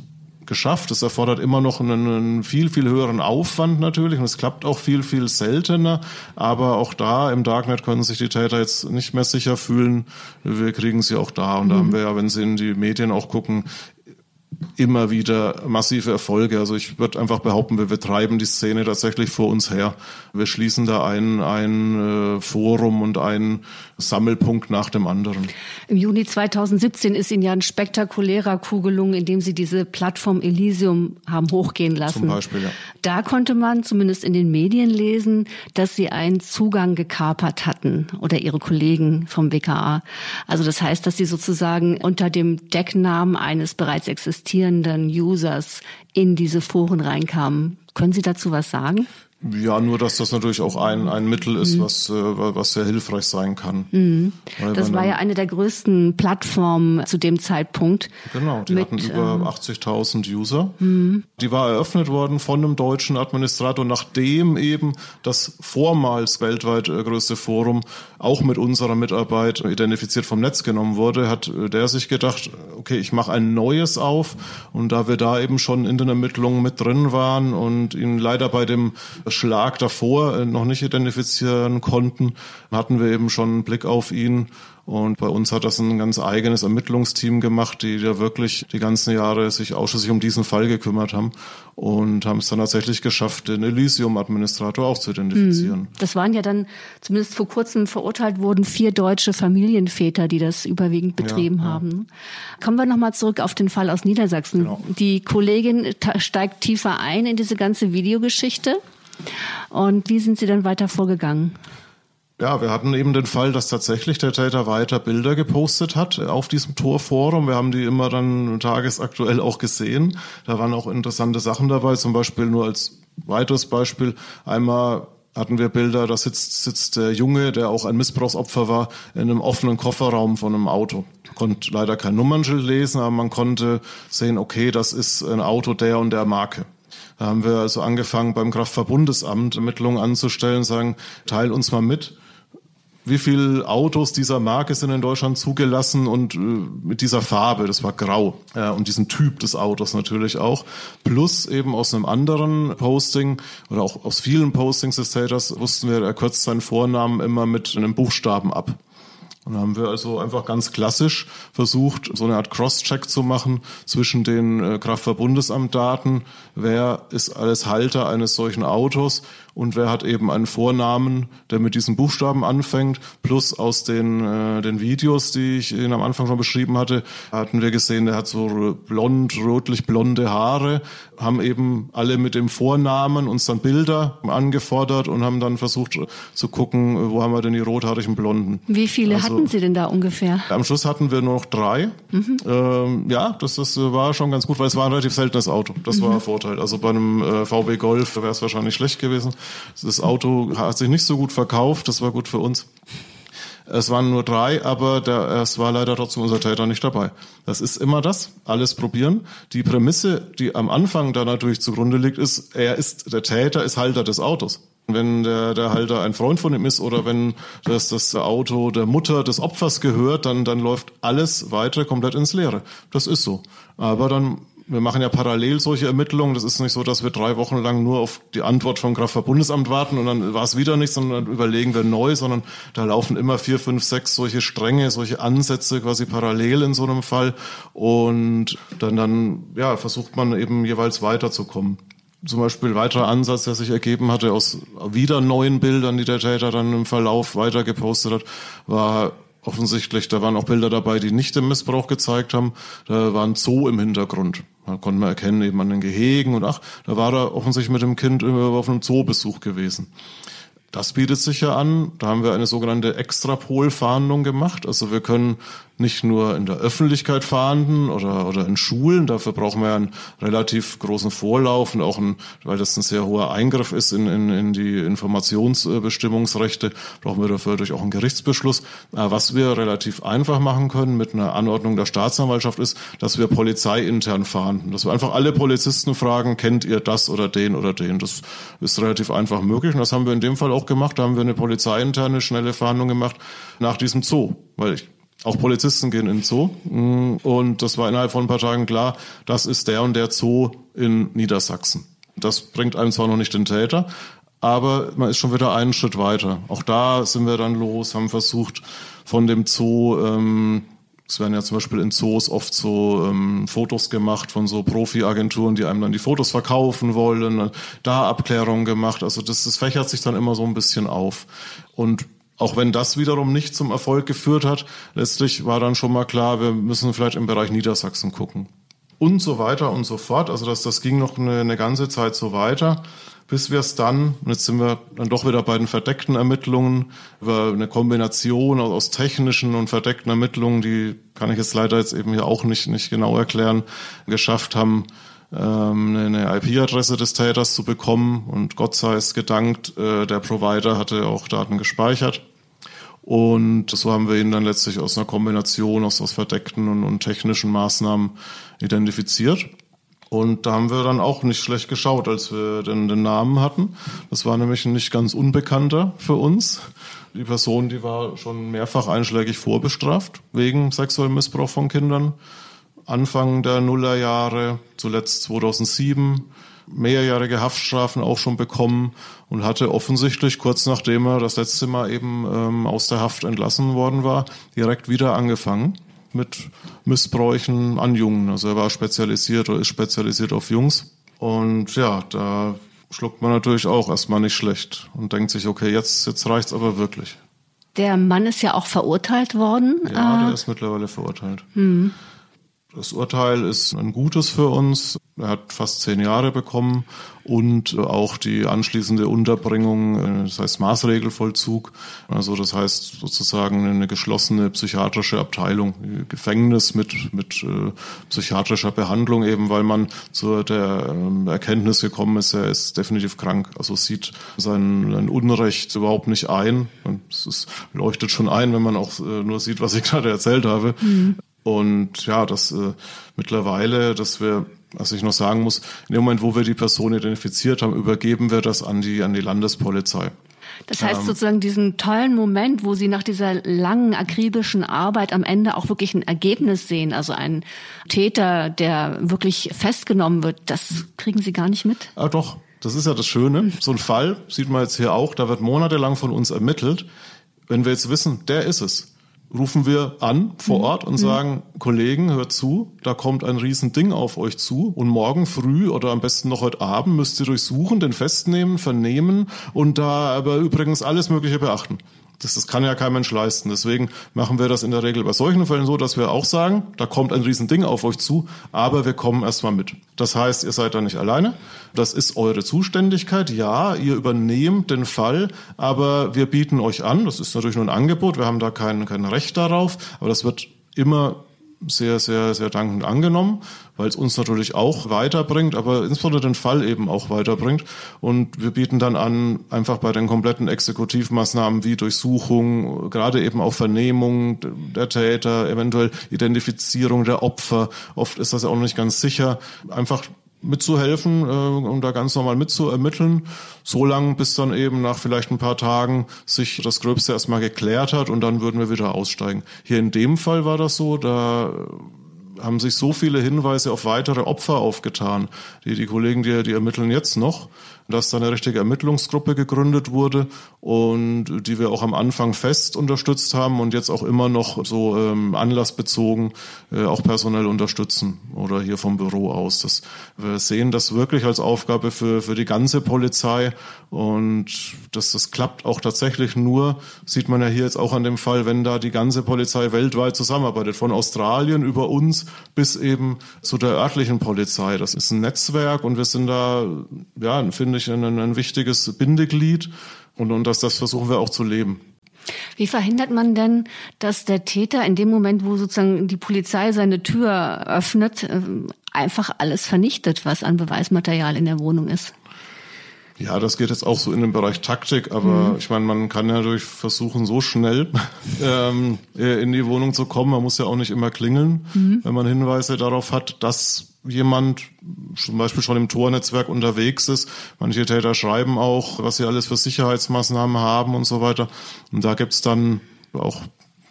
geschafft. Es erfordert immer noch einen, einen, viel, viel höheren Aufwand natürlich und es klappt auch viel, viel seltener. Aber auch da im Darknet können sich die Täter jetzt nicht mehr sicher fühlen. Wir kriegen sie auch da. Und mhm. da haben wir ja, wenn Sie in die Medien auch gucken, immer wieder massive Erfolge. Also ich würde einfach behaupten, wir, wir treiben die Szene tatsächlich vor uns her. Wir schließen da ein, ein äh, Forum und ein Sammelpunkt nach dem anderen. Im Juni 2017 ist Ihnen ja ein spektakulärer Coup gelungen, indem Sie diese Plattform Elysium haben hochgehen lassen. Zum Beispiel, ja. Da konnte man zumindest in den Medien lesen, dass Sie einen Zugang gekapert hatten oder Ihre Kollegen vom WKA. Also das heißt, dass Sie sozusagen unter dem Decknamen eines bereits existierenden Users in diese Foren reinkamen. Können Sie dazu was sagen? Ja, nur dass das natürlich auch ein, ein Mittel ist, mhm. was, äh, was sehr hilfreich sein kann. Mhm. Das war ja eine der größten Plattformen zu dem Zeitpunkt. Genau, die mit, hatten über ähm, 80.000 User. Mhm. Die war eröffnet worden von einem deutschen Administrator, nachdem eben das vormals weltweit äh, größte Forum auch mit unserer Mitarbeit identifiziert vom Netz genommen wurde, hat äh, der sich gedacht, okay, ich mache ein neues auf. Und da wir da eben schon in den Ermittlungen mit drin waren und ihn leider bei dem Schlag davor äh, noch nicht identifizieren konnten, hatten wir eben schon einen Blick auf ihn. Und bei uns hat das ein ganz eigenes Ermittlungsteam gemacht, die ja wirklich die ganzen Jahre sich ausschließlich um diesen Fall gekümmert haben und haben es dann tatsächlich geschafft, den Elysium-Administrator auch zu identifizieren. Hm. Das waren ja dann, zumindest vor kurzem verurteilt wurden, vier deutsche Familienväter, die das überwiegend betrieben ja, haben. Ja. Kommen wir nochmal zurück auf den Fall aus Niedersachsen. Genau. Die Kollegin steigt tiefer ein in diese ganze Videogeschichte. Und wie sind Sie dann weiter vorgegangen? Ja, wir hatten eben den Fall, dass tatsächlich der Täter weiter Bilder gepostet hat auf diesem Torforum. Wir haben die immer dann tagesaktuell auch gesehen. Da waren auch interessante Sachen dabei, zum Beispiel nur als weiteres Beispiel. Einmal hatten wir Bilder, da sitzt, sitzt der Junge, der auch ein Missbrauchsopfer war, in einem offenen Kofferraum von einem Auto. Konnte leider kein Nummernschild lesen, aber man konnte sehen, okay, das ist ein Auto der und der Marke. Da haben wir also angefangen, beim Kraftverbundesamt Ermittlungen anzustellen, sagen, teil uns mal mit, wie viele Autos dieser Marke sind in Deutschland zugelassen und äh, mit dieser Farbe, das war grau, äh, und diesem Typ des Autos natürlich auch. Plus eben aus einem anderen Posting oder auch aus vielen Postings des Täters wussten wir, er kürzt seinen Vornamen immer mit einem Buchstaben ab. Und haben wir also einfach ganz klassisch versucht, so eine Art Cross-Check zu machen zwischen den äh, Kraftverbundesamt-Daten, wer ist alles Halter eines solchen Autos? Und wer hat eben einen Vornamen, der mit diesen Buchstaben anfängt, plus aus den, äh, den Videos, die ich Ihnen am Anfang schon beschrieben hatte, hatten wir gesehen, der hat so blond, rötlich blonde Haare, haben eben alle mit dem Vornamen uns dann Bilder angefordert und haben dann versucht zu gucken, wo haben wir denn die rothaarigen Blonden. Wie viele also, hatten Sie denn da ungefähr? Am Schluss hatten wir nur noch drei. Mhm. Ähm, ja, das, das war schon ganz gut, weil es war ein relativ seltenes Auto. Das mhm. war ein Vorteil. Also bei einem äh, VW Golf wäre es wahrscheinlich schlecht gewesen. Das Auto hat sich nicht so gut verkauft, das war gut für uns. Es waren nur drei, aber der, es war leider trotzdem unser Täter nicht dabei. Das ist immer das, alles probieren. Die Prämisse, die am Anfang da natürlich zugrunde liegt, ist, er ist, der Täter ist Halter des Autos. Wenn der, der Halter ein Freund von ihm ist oder wenn das, das Auto der Mutter des Opfers gehört, dann, dann läuft alles weiter komplett ins Leere. Das ist so. Aber dann wir machen ja parallel solche Ermittlungen. Das ist nicht so, dass wir drei Wochen lang nur auf die Antwort vom Kraftfahrtbundesamt warten und dann war es wieder nichts, sondern dann überlegen wir neu, sondern da laufen immer vier, fünf, sechs solche Stränge, solche Ansätze quasi parallel in so einem Fall und dann, dann ja, versucht man eben jeweils weiterzukommen. Zum Beispiel weiterer Ansatz, der sich ergeben hatte aus wieder neuen Bildern, die der Täter dann im Verlauf weiter gepostet hat, war offensichtlich, da waren auch Bilder dabei, die nicht den Missbrauch gezeigt haben. Da war ein Zoo im Hintergrund. Da konnte man erkennen, eben an den Gehegen und ach, da war er offensichtlich mit dem Kind auf einem Zoobesuch gewesen. Das bietet sich ja an. Da haben wir eine sogenannte Extrapol-Fahndung gemacht. Also wir können nicht nur in der Öffentlichkeit fahnden oder, oder in Schulen. Dafür brauchen wir einen relativ großen Vorlauf und auch ein, weil das ein sehr hoher Eingriff ist in, in, in die Informationsbestimmungsrechte, brauchen wir dafür durch auch einen Gerichtsbeschluss. Was wir relativ einfach machen können mit einer Anordnung der Staatsanwaltschaft ist, dass wir polizeiintern fahnden. Dass wir einfach alle Polizisten fragen, kennt ihr das oder den oder den? Das ist relativ einfach möglich und das haben wir in dem Fall auch gemacht. Da haben wir eine polizeiinterne schnelle Fahndung gemacht nach diesem Zoo. Weil ich auch Polizisten gehen in den Zoo. Mm, und das war innerhalb von ein paar Tagen klar, das ist der und der Zoo in Niedersachsen. Das bringt einem zwar noch nicht den Täter, aber man ist schon wieder einen Schritt weiter. Auch da sind wir dann los, haben versucht von dem Zoo, ähm, es werden ja zum Beispiel in Zoos oft so ähm, Fotos gemacht von so Profi-Agenturen, die einem dann die Fotos verkaufen wollen, da Abklärungen gemacht. Also das, das fächert sich dann immer so ein bisschen auf. Und auch wenn das wiederum nicht zum Erfolg geführt hat, letztlich war dann schon mal klar, wir müssen vielleicht im Bereich Niedersachsen gucken. Und so weiter und so fort. Also das, das ging noch eine, eine ganze Zeit so weiter, bis wir es dann, und jetzt sind wir dann doch wieder bei den verdeckten Ermittlungen, über eine Kombination aus technischen und verdeckten Ermittlungen, die kann ich jetzt leider jetzt eben hier auch nicht, nicht genau erklären, geschafft haben, ähm, eine IP-Adresse des Täters zu bekommen. Und Gott sei es gedankt, äh, der Provider hatte auch Daten gespeichert. Und so haben wir ihn dann letztlich aus einer Kombination aus, aus verdeckten und, und technischen Maßnahmen identifiziert. Und da haben wir dann auch nicht schlecht geschaut, als wir den, den Namen hatten. Das war nämlich ein nicht ganz unbekannter für uns. Die Person, die war schon mehrfach einschlägig vorbestraft wegen sexuellem Missbrauch von Kindern. Anfang der Nullerjahre, zuletzt 2007, mehrjährige Haftstrafen auch schon bekommen und hatte offensichtlich kurz nachdem er das letzte Mal eben ähm, aus der Haft entlassen worden war, direkt wieder angefangen mit Missbräuchen an Jungen. Also er war spezialisiert oder ist spezialisiert auf Jungs. Und ja, da schluckt man natürlich auch erstmal nicht schlecht und denkt sich, okay, jetzt, jetzt reicht's aber wirklich. Der Mann ist ja auch verurteilt worden. Ja, der äh, ist mittlerweile verurteilt. Hm. Das Urteil ist ein gutes für uns. Er hat fast zehn Jahre bekommen und auch die anschließende Unterbringung, äh, das heißt Maßregelvollzug, also das heißt sozusagen eine geschlossene psychiatrische Abteilung, Gefängnis mit, mit äh, psychiatrischer Behandlung eben, weil man zu der äh, Erkenntnis gekommen ist, er ist definitiv krank, also sieht sein, sein Unrecht überhaupt nicht ein. Es leuchtet schon ein, wenn man auch äh, nur sieht, was ich gerade erzählt habe. Mhm. Und ja, das äh, mittlerweile, dass wir, was ich noch sagen muss, in dem Moment, wo wir die Person identifiziert haben, übergeben wir das an die, an die Landespolizei. Das heißt ähm, sozusagen diesen tollen Moment, wo Sie nach dieser langen, akribischen Arbeit am Ende auch wirklich ein Ergebnis sehen, also ein Täter, der wirklich festgenommen wird, das kriegen Sie gar nicht mit? Ah, doch. Das ist ja das Schöne. So ein Fall sieht man jetzt hier auch, da wird monatelang von uns ermittelt. Wenn wir jetzt wissen, der ist es, rufen wir an vor mhm. Ort und mhm. sagen, Kollegen, hört zu, da kommt ein Riesending auf euch zu und morgen früh oder am besten noch heute Abend müsst ihr durchsuchen, den festnehmen, vernehmen und da aber übrigens alles Mögliche beachten. Das, das kann ja kein Mensch leisten. Deswegen machen wir das in der Regel bei solchen Fällen so, dass wir auch sagen, da kommt ein Riesending auf euch zu, aber wir kommen erstmal mit. Das heißt, ihr seid da nicht alleine. Das ist eure Zuständigkeit. Ja, ihr übernehmt den Fall, aber wir bieten euch an, das ist natürlich nur ein Angebot, wir haben da kein, kein Recht darauf, aber das wird immer sehr, sehr, sehr dankend angenommen, weil es uns natürlich auch weiterbringt, aber insbesondere den Fall eben auch weiterbringt. Und wir bieten dann an, einfach bei den kompletten Exekutivmaßnahmen wie Durchsuchung, gerade eben auch Vernehmung der Täter, eventuell Identifizierung der Opfer, oft ist das ja auch noch nicht ganz sicher, einfach mitzuhelfen äh, und da ganz normal mitzuermitteln, so lange bis dann eben nach vielleicht ein paar Tagen sich das Gröbste erstmal geklärt hat und dann würden wir wieder aussteigen. Hier in dem Fall war das so, da haben sich so viele Hinweise auf weitere Opfer aufgetan. Die, die Kollegen, die, die ermitteln jetzt noch dass da eine richtige Ermittlungsgruppe gegründet wurde und die wir auch am Anfang fest unterstützt haben und jetzt auch immer noch so ähm, anlassbezogen äh, auch personell unterstützen oder hier vom Büro aus. Das, wir sehen das wirklich als Aufgabe für, für die ganze Polizei und das, das klappt auch tatsächlich nur, sieht man ja hier jetzt auch an dem Fall, wenn da die ganze Polizei weltweit zusammenarbeitet, von Australien über uns bis eben zu der örtlichen Polizei. Das ist ein Netzwerk und wir sind da, ja, finde ich, ein, ein wichtiges Bindeglied und, und das, das versuchen wir auch zu leben. Wie verhindert man denn, dass der Täter in dem Moment, wo sozusagen die Polizei seine Tür öffnet, äh, einfach alles vernichtet, was an Beweismaterial in der Wohnung ist? Ja, das geht jetzt auch so in den Bereich Taktik, aber mhm. ich meine, man kann ja durch versuchen, so schnell ähm, in die Wohnung zu kommen. Man muss ja auch nicht immer klingeln, mhm. wenn man Hinweise darauf hat, dass jemand zum Beispiel schon im Tornetzwerk unterwegs ist. Manche Täter schreiben auch, was sie alles für Sicherheitsmaßnahmen haben und so weiter. Und da gibt's dann auch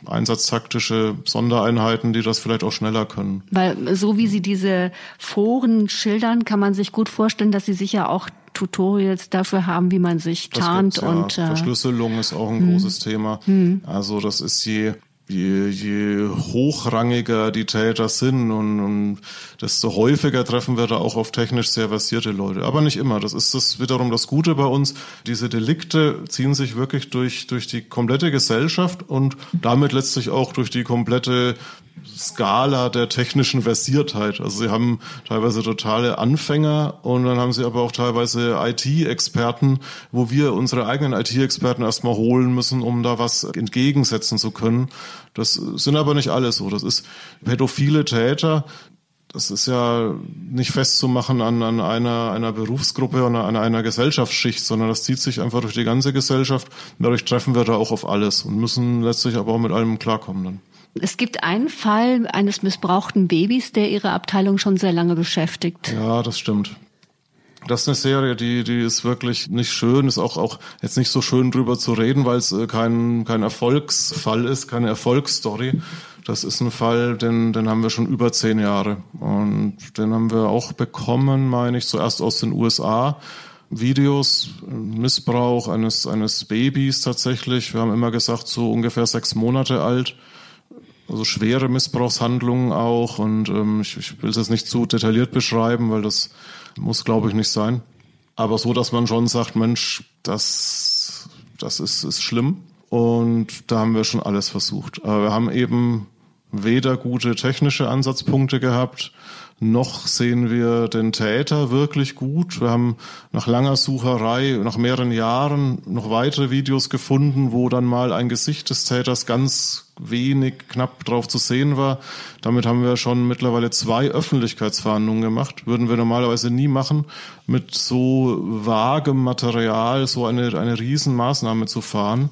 einsatztaktische Sondereinheiten, die das vielleicht auch schneller können. Weil so wie Sie diese Foren schildern, kann man sich gut vorstellen, dass Sie sicher auch Tutorials dafür haben, wie man sich tarnt ja. und äh, Verschlüsselung ist auch ein hm. großes Thema. Hm. Also das ist je je, je hochrangiger die Täter sind und, und desto häufiger treffen wir da auch auf technisch sehr versierte Leute. Aber nicht immer. Das ist das wiederum das Gute bei uns. Diese Delikte ziehen sich wirklich durch, durch die komplette Gesellschaft und damit letztlich auch durch die komplette Skala der technischen Versiertheit. Also sie haben teilweise totale Anfänger und dann haben sie aber auch teilweise IT-Experten, wo wir unsere eigenen IT-Experten erstmal holen müssen, um da was entgegensetzen zu können. Das sind aber nicht alle so. Das ist pädophile Täter, das ist ja nicht festzumachen an, an einer, einer Berufsgruppe oder an einer Gesellschaftsschicht, sondern das zieht sich einfach durch die ganze Gesellschaft. Dadurch treffen wir da auch auf alles und müssen letztlich aber auch mit allem klarkommen dann. Es gibt einen Fall eines missbrauchten Babys, der Ihre Abteilung schon sehr lange beschäftigt. Ja, das stimmt. Das ist eine Serie, die, die ist wirklich nicht schön, ist auch, auch jetzt nicht so schön drüber zu reden, weil es äh, kein, kein Erfolgsfall ist, keine Erfolgsstory. Das ist ein Fall, den, den haben wir schon über zehn Jahre. Und den haben wir auch bekommen, meine ich, zuerst aus den USA. Videos, Missbrauch eines, eines Babys tatsächlich. Wir haben immer gesagt, so ungefähr sechs Monate alt also schwere Missbrauchshandlungen auch. Und ähm, ich, ich will es jetzt nicht zu detailliert beschreiben, weil das muss, glaube ich, nicht sein. Aber so, dass man schon sagt, Mensch, das, das ist, ist schlimm. Und da haben wir schon alles versucht. Aber wir haben eben weder gute technische Ansatzpunkte gehabt, noch sehen wir den Täter wirklich gut. Wir haben nach langer Sucherei, nach mehreren Jahren noch weitere Videos gefunden, wo dann mal ein Gesicht des Täters ganz wenig knapp drauf zu sehen war. Damit haben wir schon mittlerweile zwei Öffentlichkeitsverhandlungen gemacht. Würden wir normalerweise nie machen, mit so vagem Material so eine, eine Riesenmaßnahme zu fahren.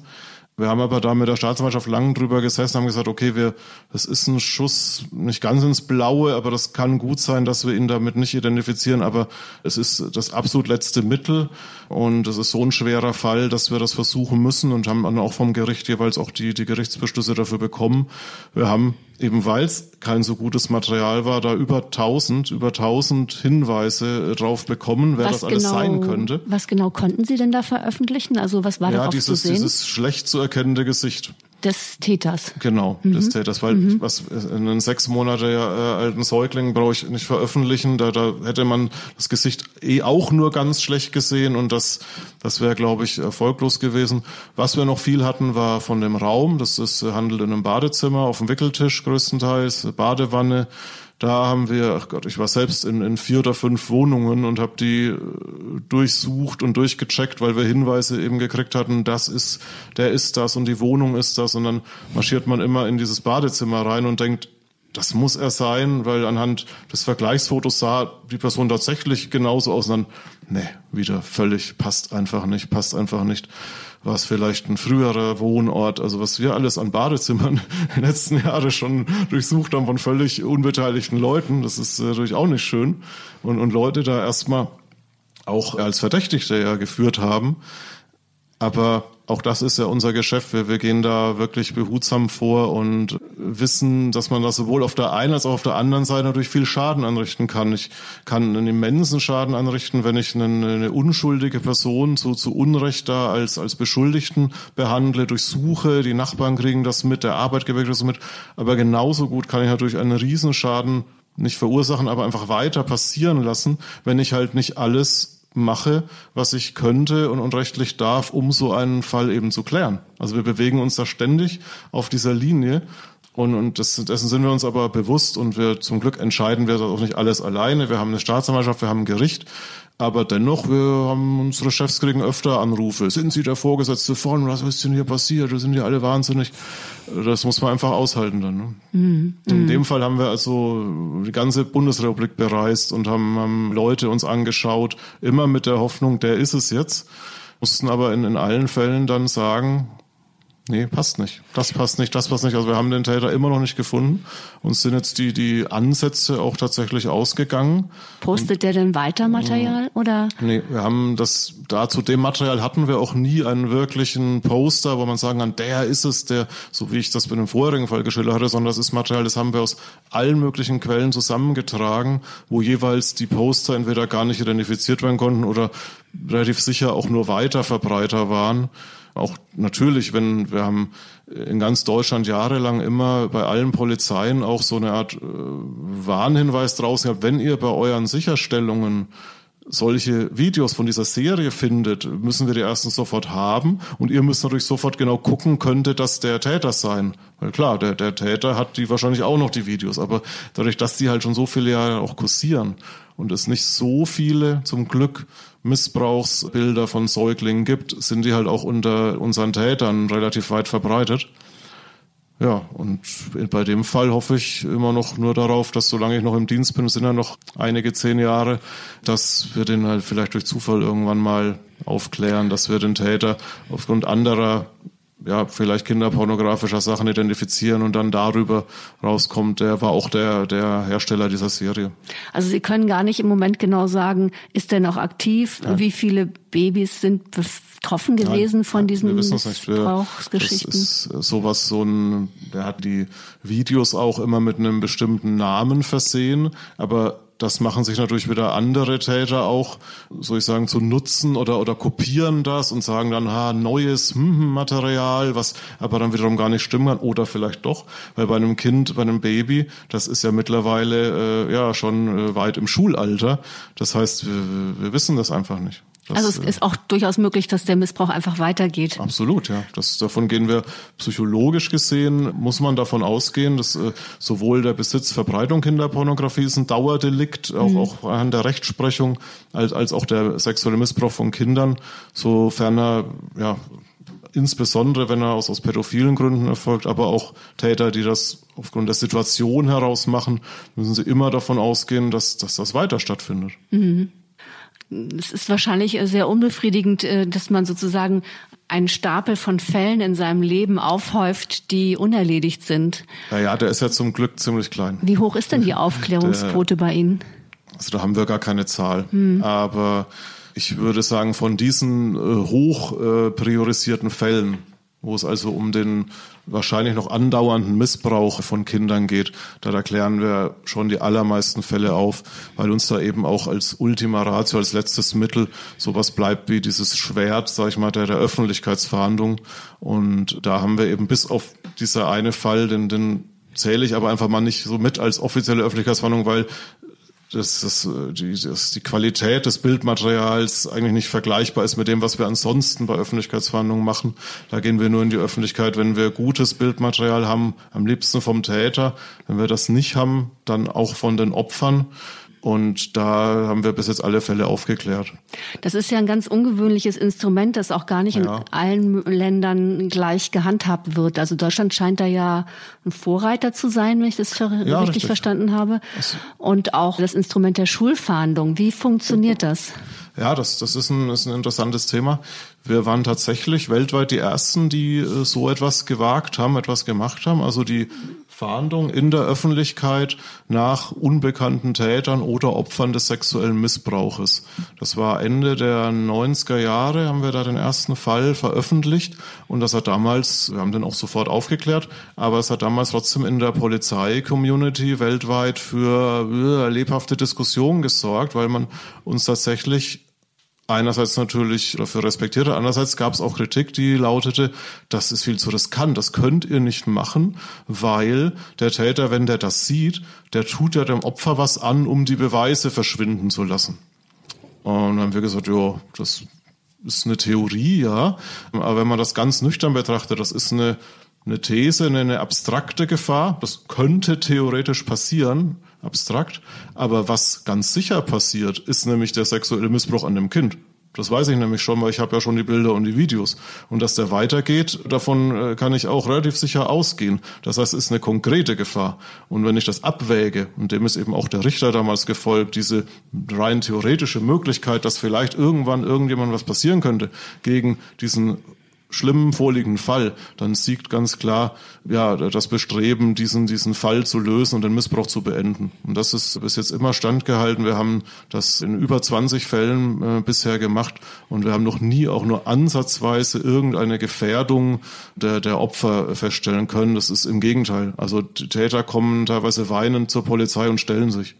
Wir haben aber da mit der Staatsanwaltschaft lang drüber gesessen, haben gesagt, okay, wir, das ist ein Schuss nicht ganz ins Blaue, aber das kann gut sein, dass wir ihn damit nicht identifizieren, aber es ist das absolut letzte Mittel und es ist so ein schwerer Fall, dass wir das versuchen müssen und haben dann auch vom Gericht jeweils auch die, die Gerichtsbeschlüsse dafür bekommen. Wir haben eben weil es kein so gutes Material war, da über 1000, über 1000 Hinweise drauf bekommen, wer was das alles genau, sein könnte. Was genau konnten Sie denn da veröffentlichen? Also was war ja, darauf dieses, zu sehen? dieses schlecht zu erkennende Gesicht. Des Täters. Genau, mhm. des Täters, weil mhm. was einen sechs Monate äh, alten Säugling brauche ich nicht veröffentlichen. Da, da hätte man das Gesicht eh auch nur ganz schlecht gesehen und das, das wäre, glaube ich, erfolglos gewesen. Was wir noch viel hatten, war von dem Raum. Das ist handelt in einem Badezimmer auf dem Wickeltisch größtenteils, Badewanne. Da haben wir, ach Gott, ich war selbst in, in vier oder fünf Wohnungen und habe die äh, durchsucht und durchgecheckt, weil wir Hinweise eben gekriegt hatten, das ist, der ist das und die Wohnung ist das. Und dann marschiert man immer in dieses Badezimmer rein und denkt, das muss er sein, weil anhand des Vergleichsfotos sah die Person tatsächlich genauso aus. Und dann, nee, wieder völlig, passt einfach nicht, passt einfach nicht war es vielleicht ein früherer Wohnort, also was wir alles an Badezimmern in den letzten Jahren schon durchsucht haben von völlig unbeteiligten Leuten, das ist natürlich auch nicht schön. Und, und Leute da erstmal auch als Verdächtigte ja geführt haben. Aber auch das ist ja unser Geschäft. Wir, wir gehen da wirklich behutsam vor und wissen, dass man das sowohl auf der einen als auch auf der anderen Seite natürlich viel Schaden anrichten kann. Ich kann einen immensen Schaden anrichten, wenn ich eine, eine unschuldige Person zu, zu Unrecht da als, als Beschuldigten behandle, durchsuche. Die Nachbarn kriegen das mit, der Arbeitgeber kriegt das mit. Aber genauso gut kann ich natürlich einen Riesenschaden nicht verursachen, aber einfach weiter passieren lassen, wenn ich halt nicht alles mache, was ich könnte und, und rechtlich darf, um so einen Fall eben zu klären. Also wir bewegen uns da ständig auf dieser Linie und, und das, dessen sind wir uns aber bewusst und wir zum Glück entscheiden wir das auch nicht alles alleine. Wir haben eine Staatsanwaltschaft, wir haben ein Gericht, aber dennoch, wir haben unsere Chefs kriegen öfter Anrufe. Sind Sie der Vorgesetzte von? Was ist denn hier passiert? Wir sind ja alle wahnsinnig. Das muss man einfach aushalten dann. Ne? Mhm. In mhm. dem Fall haben wir also die ganze Bundesrepublik bereist und haben, haben Leute uns angeschaut, immer mit der Hoffnung, der ist es jetzt. Mussten aber in, in allen Fällen dann sagen, Nee, passt nicht. Das passt nicht, das passt nicht. Also wir haben den Täter immer noch nicht gefunden. Uns sind jetzt die, die Ansätze auch tatsächlich ausgegangen. Postet der denn weiter Material oder? Nee, wir haben das, da zu dem Material hatten wir auch nie einen wirklichen Poster, wo man sagen kann, der ist es, der, so wie ich das bei dem vorherigen Fall geschildert hatte, sondern das ist Material, das haben wir aus allen möglichen Quellen zusammengetragen, wo jeweils die Poster entweder gar nicht identifiziert werden konnten oder relativ sicher auch nur Weiterverbreiter waren. Auch natürlich, wenn wir haben in ganz Deutschland jahrelang immer bei allen Polizeien auch so eine Art äh, Warnhinweis draußen gehabt, wenn ihr bei euren Sicherstellungen solche Videos von dieser Serie findet, müssen wir die erstens sofort haben und ihr müsst natürlich sofort genau gucken, könnte das der Täter sein. Weil klar, der, der Täter hat die wahrscheinlich auch noch die Videos, aber dadurch, dass die halt schon so viele Jahre auch kursieren und es nicht so viele zum Glück Missbrauchsbilder von Säuglingen gibt, sind die halt auch unter unseren Tätern relativ weit verbreitet. Ja, und bei dem Fall hoffe ich immer noch nur darauf, dass solange ich noch im Dienst bin, sind ja noch einige zehn Jahre, dass wir den halt vielleicht durch Zufall irgendwann mal aufklären, dass wir den Täter aufgrund anderer ja, vielleicht kinderpornografischer Sachen identifizieren und dann darüber rauskommt, der war auch der, der Hersteller dieser Serie. Also Sie können gar nicht im Moment genau sagen, ist der noch aktiv? Ja. Wie viele Babys sind betroffen gewesen Nein, von diesen Missbrauchsgeschichten? Das ist sowas, so ein, der hat die Videos auch immer mit einem bestimmten Namen versehen, aber das machen sich natürlich wieder andere Täter auch, soll ich sagen, zu nutzen oder, oder kopieren das und sagen dann, ha, neues hm, hm, Material, was aber dann wiederum gar nicht stimmen kann oder vielleicht doch, weil bei einem Kind, bei einem Baby, das ist ja mittlerweile äh, ja schon äh, weit im Schulalter. Das heißt, wir, wir wissen das einfach nicht. Das, also es ist auch durchaus möglich, dass der Missbrauch einfach weitergeht. Absolut, ja. Das, davon gehen wir psychologisch gesehen, muss man davon ausgehen, dass äh, sowohl der Besitz, Verbreitung Kinderpornografie ist ein Dauerdelikt, auch, mhm. auch an der Rechtsprechung, als, als auch der sexuelle Missbrauch von Kindern, sofern er, ja, insbesondere wenn er aus, aus pädophilen Gründen erfolgt, aber auch Täter, die das aufgrund der Situation heraus machen, müssen sie immer davon ausgehen, dass, dass das weiter stattfindet. Mhm es ist wahrscheinlich äh, sehr unbefriedigend, äh, dass man sozusagen einen Stapel von Fällen in seinem Leben aufhäuft, die unerledigt sind. Naja, der ist ja zum Glück ziemlich klein. Wie hoch ist denn die Aufklärungsquote der, bei Ihnen? Also da haben wir gar keine Zahl. Hm. Aber ich würde sagen, von diesen äh, hoch äh, priorisierten Fällen, wo es also um den wahrscheinlich noch andauernden Missbrauch von Kindern geht. Da erklären wir schon die allermeisten Fälle auf, weil uns da eben auch als Ultima Ratio, als letztes Mittel sowas bleibt wie dieses Schwert, sag ich mal, der, der Öffentlichkeitsverhandlung. Und da haben wir eben bis auf dieser eine Fall, den, den zähle ich aber einfach mal nicht so mit als offizielle Öffentlichkeitsverhandlung, weil dass, dass, äh, die, dass die Qualität des Bildmaterials eigentlich nicht vergleichbar ist mit dem, was wir ansonsten bei Öffentlichkeitsverhandlungen machen. Da gehen wir nur in die Öffentlichkeit, wenn wir gutes Bildmaterial haben, am liebsten vom Täter. Wenn wir das nicht haben, dann auch von den Opfern. Und da haben wir bis jetzt alle Fälle aufgeklärt. Das ist ja ein ganz ungewöhnliches Instrument, das auch gar nicht ja. in allen Ländern gleich gehandhabt wird. Also Deutschland scheint da ja ein Vorreiter zu sein, wenn ich das ja, richtig, richtig, verstanden habe. Und auch das Instrument der Schulfahndung. Wie funktioniert das? Ja, das, das ist, ein, ist ein interessantes Thema. Wir waren tatsächlich weltweit die Ersten, die äh, so etwas gewagt haben, etwas gemacht haben. Also die Fahndung in der Öffentlichkeit nach unbekannten Tätern oder Opfern des sexuellen Missbrauches. Das war Ende der 90er Jahre, haben wir da den ersten Fall veröffentlicht und das hat damals, wir haben den auch sofort aufgeklärt, aber es hat damals trotzdem in der Polizei-Community weltweit für äh, lebhafte Diskussionen gesorgt, weil man uns tatsächlich einerseits natürlich dafür respektierte, andererseits gab es auch Kritik, die lautete, das ist viel zu riskant, das könnt ihr nicht machen, weil der Täter, wenn der das sieht, der tut ja dem Opfer was an, um die Beweise verschwinden zu lassen. Und dann haben wir gesagt, ja, das ist eine Theorie, ja, aber wenn man das ganz nüchtern betrachtet, das ist eine eine These, eine abstrakte Gefahr. Das könnte theoretisch passieren, abstrakt. Aber was ganz sicher passiert, ist nämlich der sexuelle Missbrauch an dem Kind. Das weiß ich nämlich schon, weil ich habe ja schon die Bilder und die Videos. Und dass der weitergeht, davon äh, kann ich auch relativ sicher ausgehen. Das heißt, es ist eine konkrete Gefahr. Und wenn ich das abwäge, und dem ist eben auch der Richter damals gefolgt, diese rein theoretische Möglichkeit, dass vielleicht irgendwann irgendjemand was passieren könnte, gegen diesen schlimmen vorliegenden Fall, dann siegt ganz klar ja das Bestreben, diesen diesen Fall zu lösen und den Missbrauch zu beenden. Und das ist bis jetzt immer standgehalten. Wir haben das in über 20 Fällen äh, bisher gemacht und wir haben noch nie auch nur ansatzweise irgendeine Gefährdung der der Opfer feststellen können. Das ist im Gegenteil. Also die Täter kommen teilweise weinend zur Polizei und stellen sich.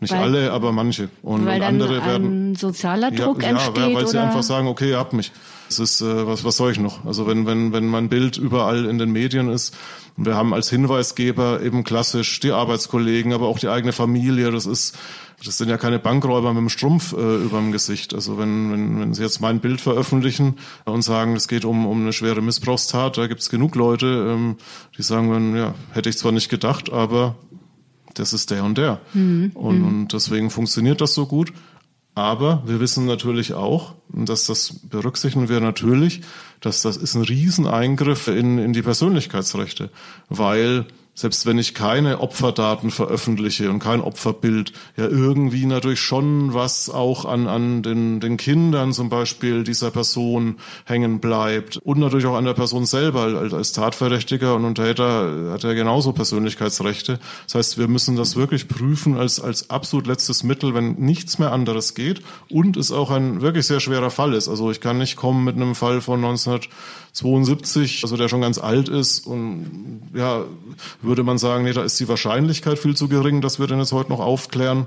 Nicht weil, alle, aber manche. Und, weil und andere werden. sozialer Druck ja, entsteht. Ja, weil sie einfach sagen, okay, ihr habt mich. Das ist, äh, was, was soll ich noch? Also wenn, wenn, wenn mein Bild überall in den Medien ist, und wir haben als Hinweisgeber eben klassisch die Arbeitskollegen, aber auch die eigene Familie, das ist, das sind ja keine Bankräuber mit dem Strumpf äh, über dem Gesicht. Also wenn, wenn, wenn Sie jetzt mein Bild veröffentlichen und sagen, es geht um, um eine schwere Missbrauchstat, da gibt es genug Leute, ähm, die sagen, ja, hätte ich zwar nicht gedacht, aber das ist der und der. Mhm. Und, und deswegen funktioniert das so gut. Aber wir wissen natürlich auch, dass das berücksichtigen wir natürlich, dass das ist ein Rieseneingriff in, in die Persönlichkeitsrechte, weil selbst wenn ich keine Opferdaten veröffentliche und kein Opferbild, ja irgendwie natürlich schon was auch an, an den, den Kindern zum Beispiel dieser Person hängen bleibt und natürlich auch an der Person selber als, als Tatverdächtiger und Täter hat er genauso Persönlichkeitsrechte. Das heißt, wir müssen das wirklich prüfen als, als absolut letztes Mittel, wenn nichts mehr anderes geht und es auch ein wirklich sehr schwerer Fall ist. Also ich kann nicht kommen mit einem Fall von 1972, also der schon ganz alt ist und ja, würde man sagen, nee, da ist die Wahrscheinlichkeit viel zu gering, dass wir den jetzt heute noch aufklären.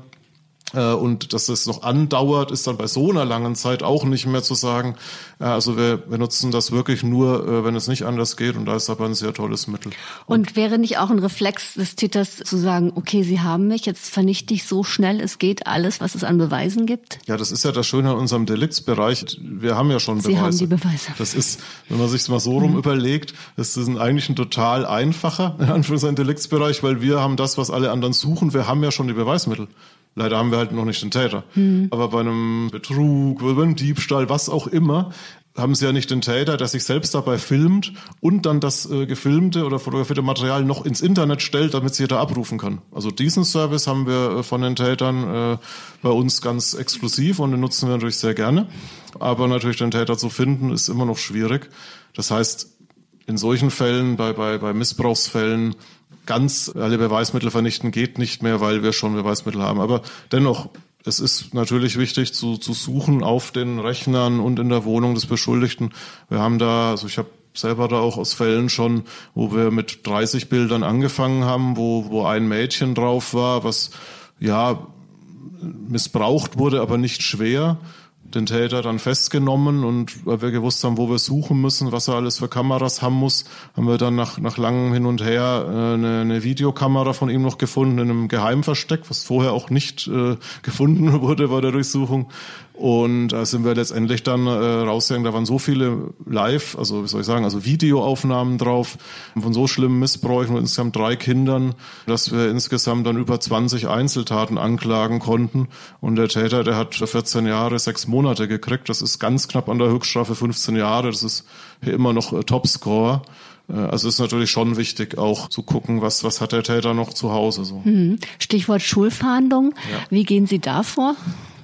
Äh, und dass das noch andauert, ist dann bei so einer langen Zeit auch nicht mehr zu sagen. Also wir, wir nutzen das wirklich nur, äh, wenn es nicht anders geht. Und da ist aber ein sehr tolles Mittel. Und, und wäre nicht auch ein Reflex des Täters zu sagen, okay, Sie haben mich, jetzt vernichte ich so schnell es geht alles, was es an Beweisen gibt? Ja, das ist ja das Schöne an unserem Deliktsbereich. Wir haben ja schon Beweise. Sie haben die Beweise. Das ist, wenn man sich mal so rum mhm. überlegt, das ist eigentlich ein total einfacher, in Anführungszeichen, Deliktsbereich, weil wir haben das, was alle anderen suchen. Wir haben ja schon die Beweismittel. Leider haben wir halt noch nicht den Täter. Mhm. Aber bei einem Betrug, bei einem Diebstahl, was auch immer, haben sie ja nicht den Täter, der sich selbst dabei filmt und dann das äh, gefilmte oder fotografierte Material noch ins Internet stellt, damit es jeder abrufen kann. Also diesen Service haben wir äh, von den Tätern äh, bei uns ganz exklusiv und den nutzen wir natürlich sehr gerne. Aber natürlich den Täter zu finden, ist immer noch schwierig. Das heißt, in solchen Fällen, bei, bei, bei Missbrauchsfällen, ganz alle Beweismittel vernichten geht nicht mehr, weil wir schon Beweismittel haben. Aber dennoch, es ist natürlich wichtig zu, zu suchen auf den Rechnern und in der Wohnung des Beschuldigten. Wir haben da, also ich habe selber da auch aus Fällen schon, wo wir mit 30 Bildern angefangen haben, wo, wo ein Mädchen drauf war, was ja missbraucht wurde, aber nicht schwer den Täter dann festgenommen und weil wir gewusst haben, wo wir suchen müssen, was er alles für Kameras haben muss, haben wir dann nach, nach langem Hin und Her äh, eine, eine Videokamera von ihm noch gefunden in einem Geheimversteck, was vorher auch nicht äh, gefunden wurde bei der Durchsuchung. Und da sind wir letztendlich dann äh, rausgegangen, da waren so viele Live, also wie soll ich sagen, also Videoaufnahmen drauf von so schlimmen Missbräuchen und insgesamt drei Kindern, dass wir insgesamt dann über 20 Einzeltaten anklagen konnten. Und der Täter, der hat 14 Jahre, sechs Monate gekriegt. Das ist ganz knapp an der Höchststrafe 15 Jahre. Das ist hier immer noch äh, Topscore. Äh, also ist natürlich schon wichtig, auch zu gucken, was, was hat der Täter noch zu Hause. So. Mhm. Stichwort Schulfahndung. Ja. Wie gehen Sie da vor?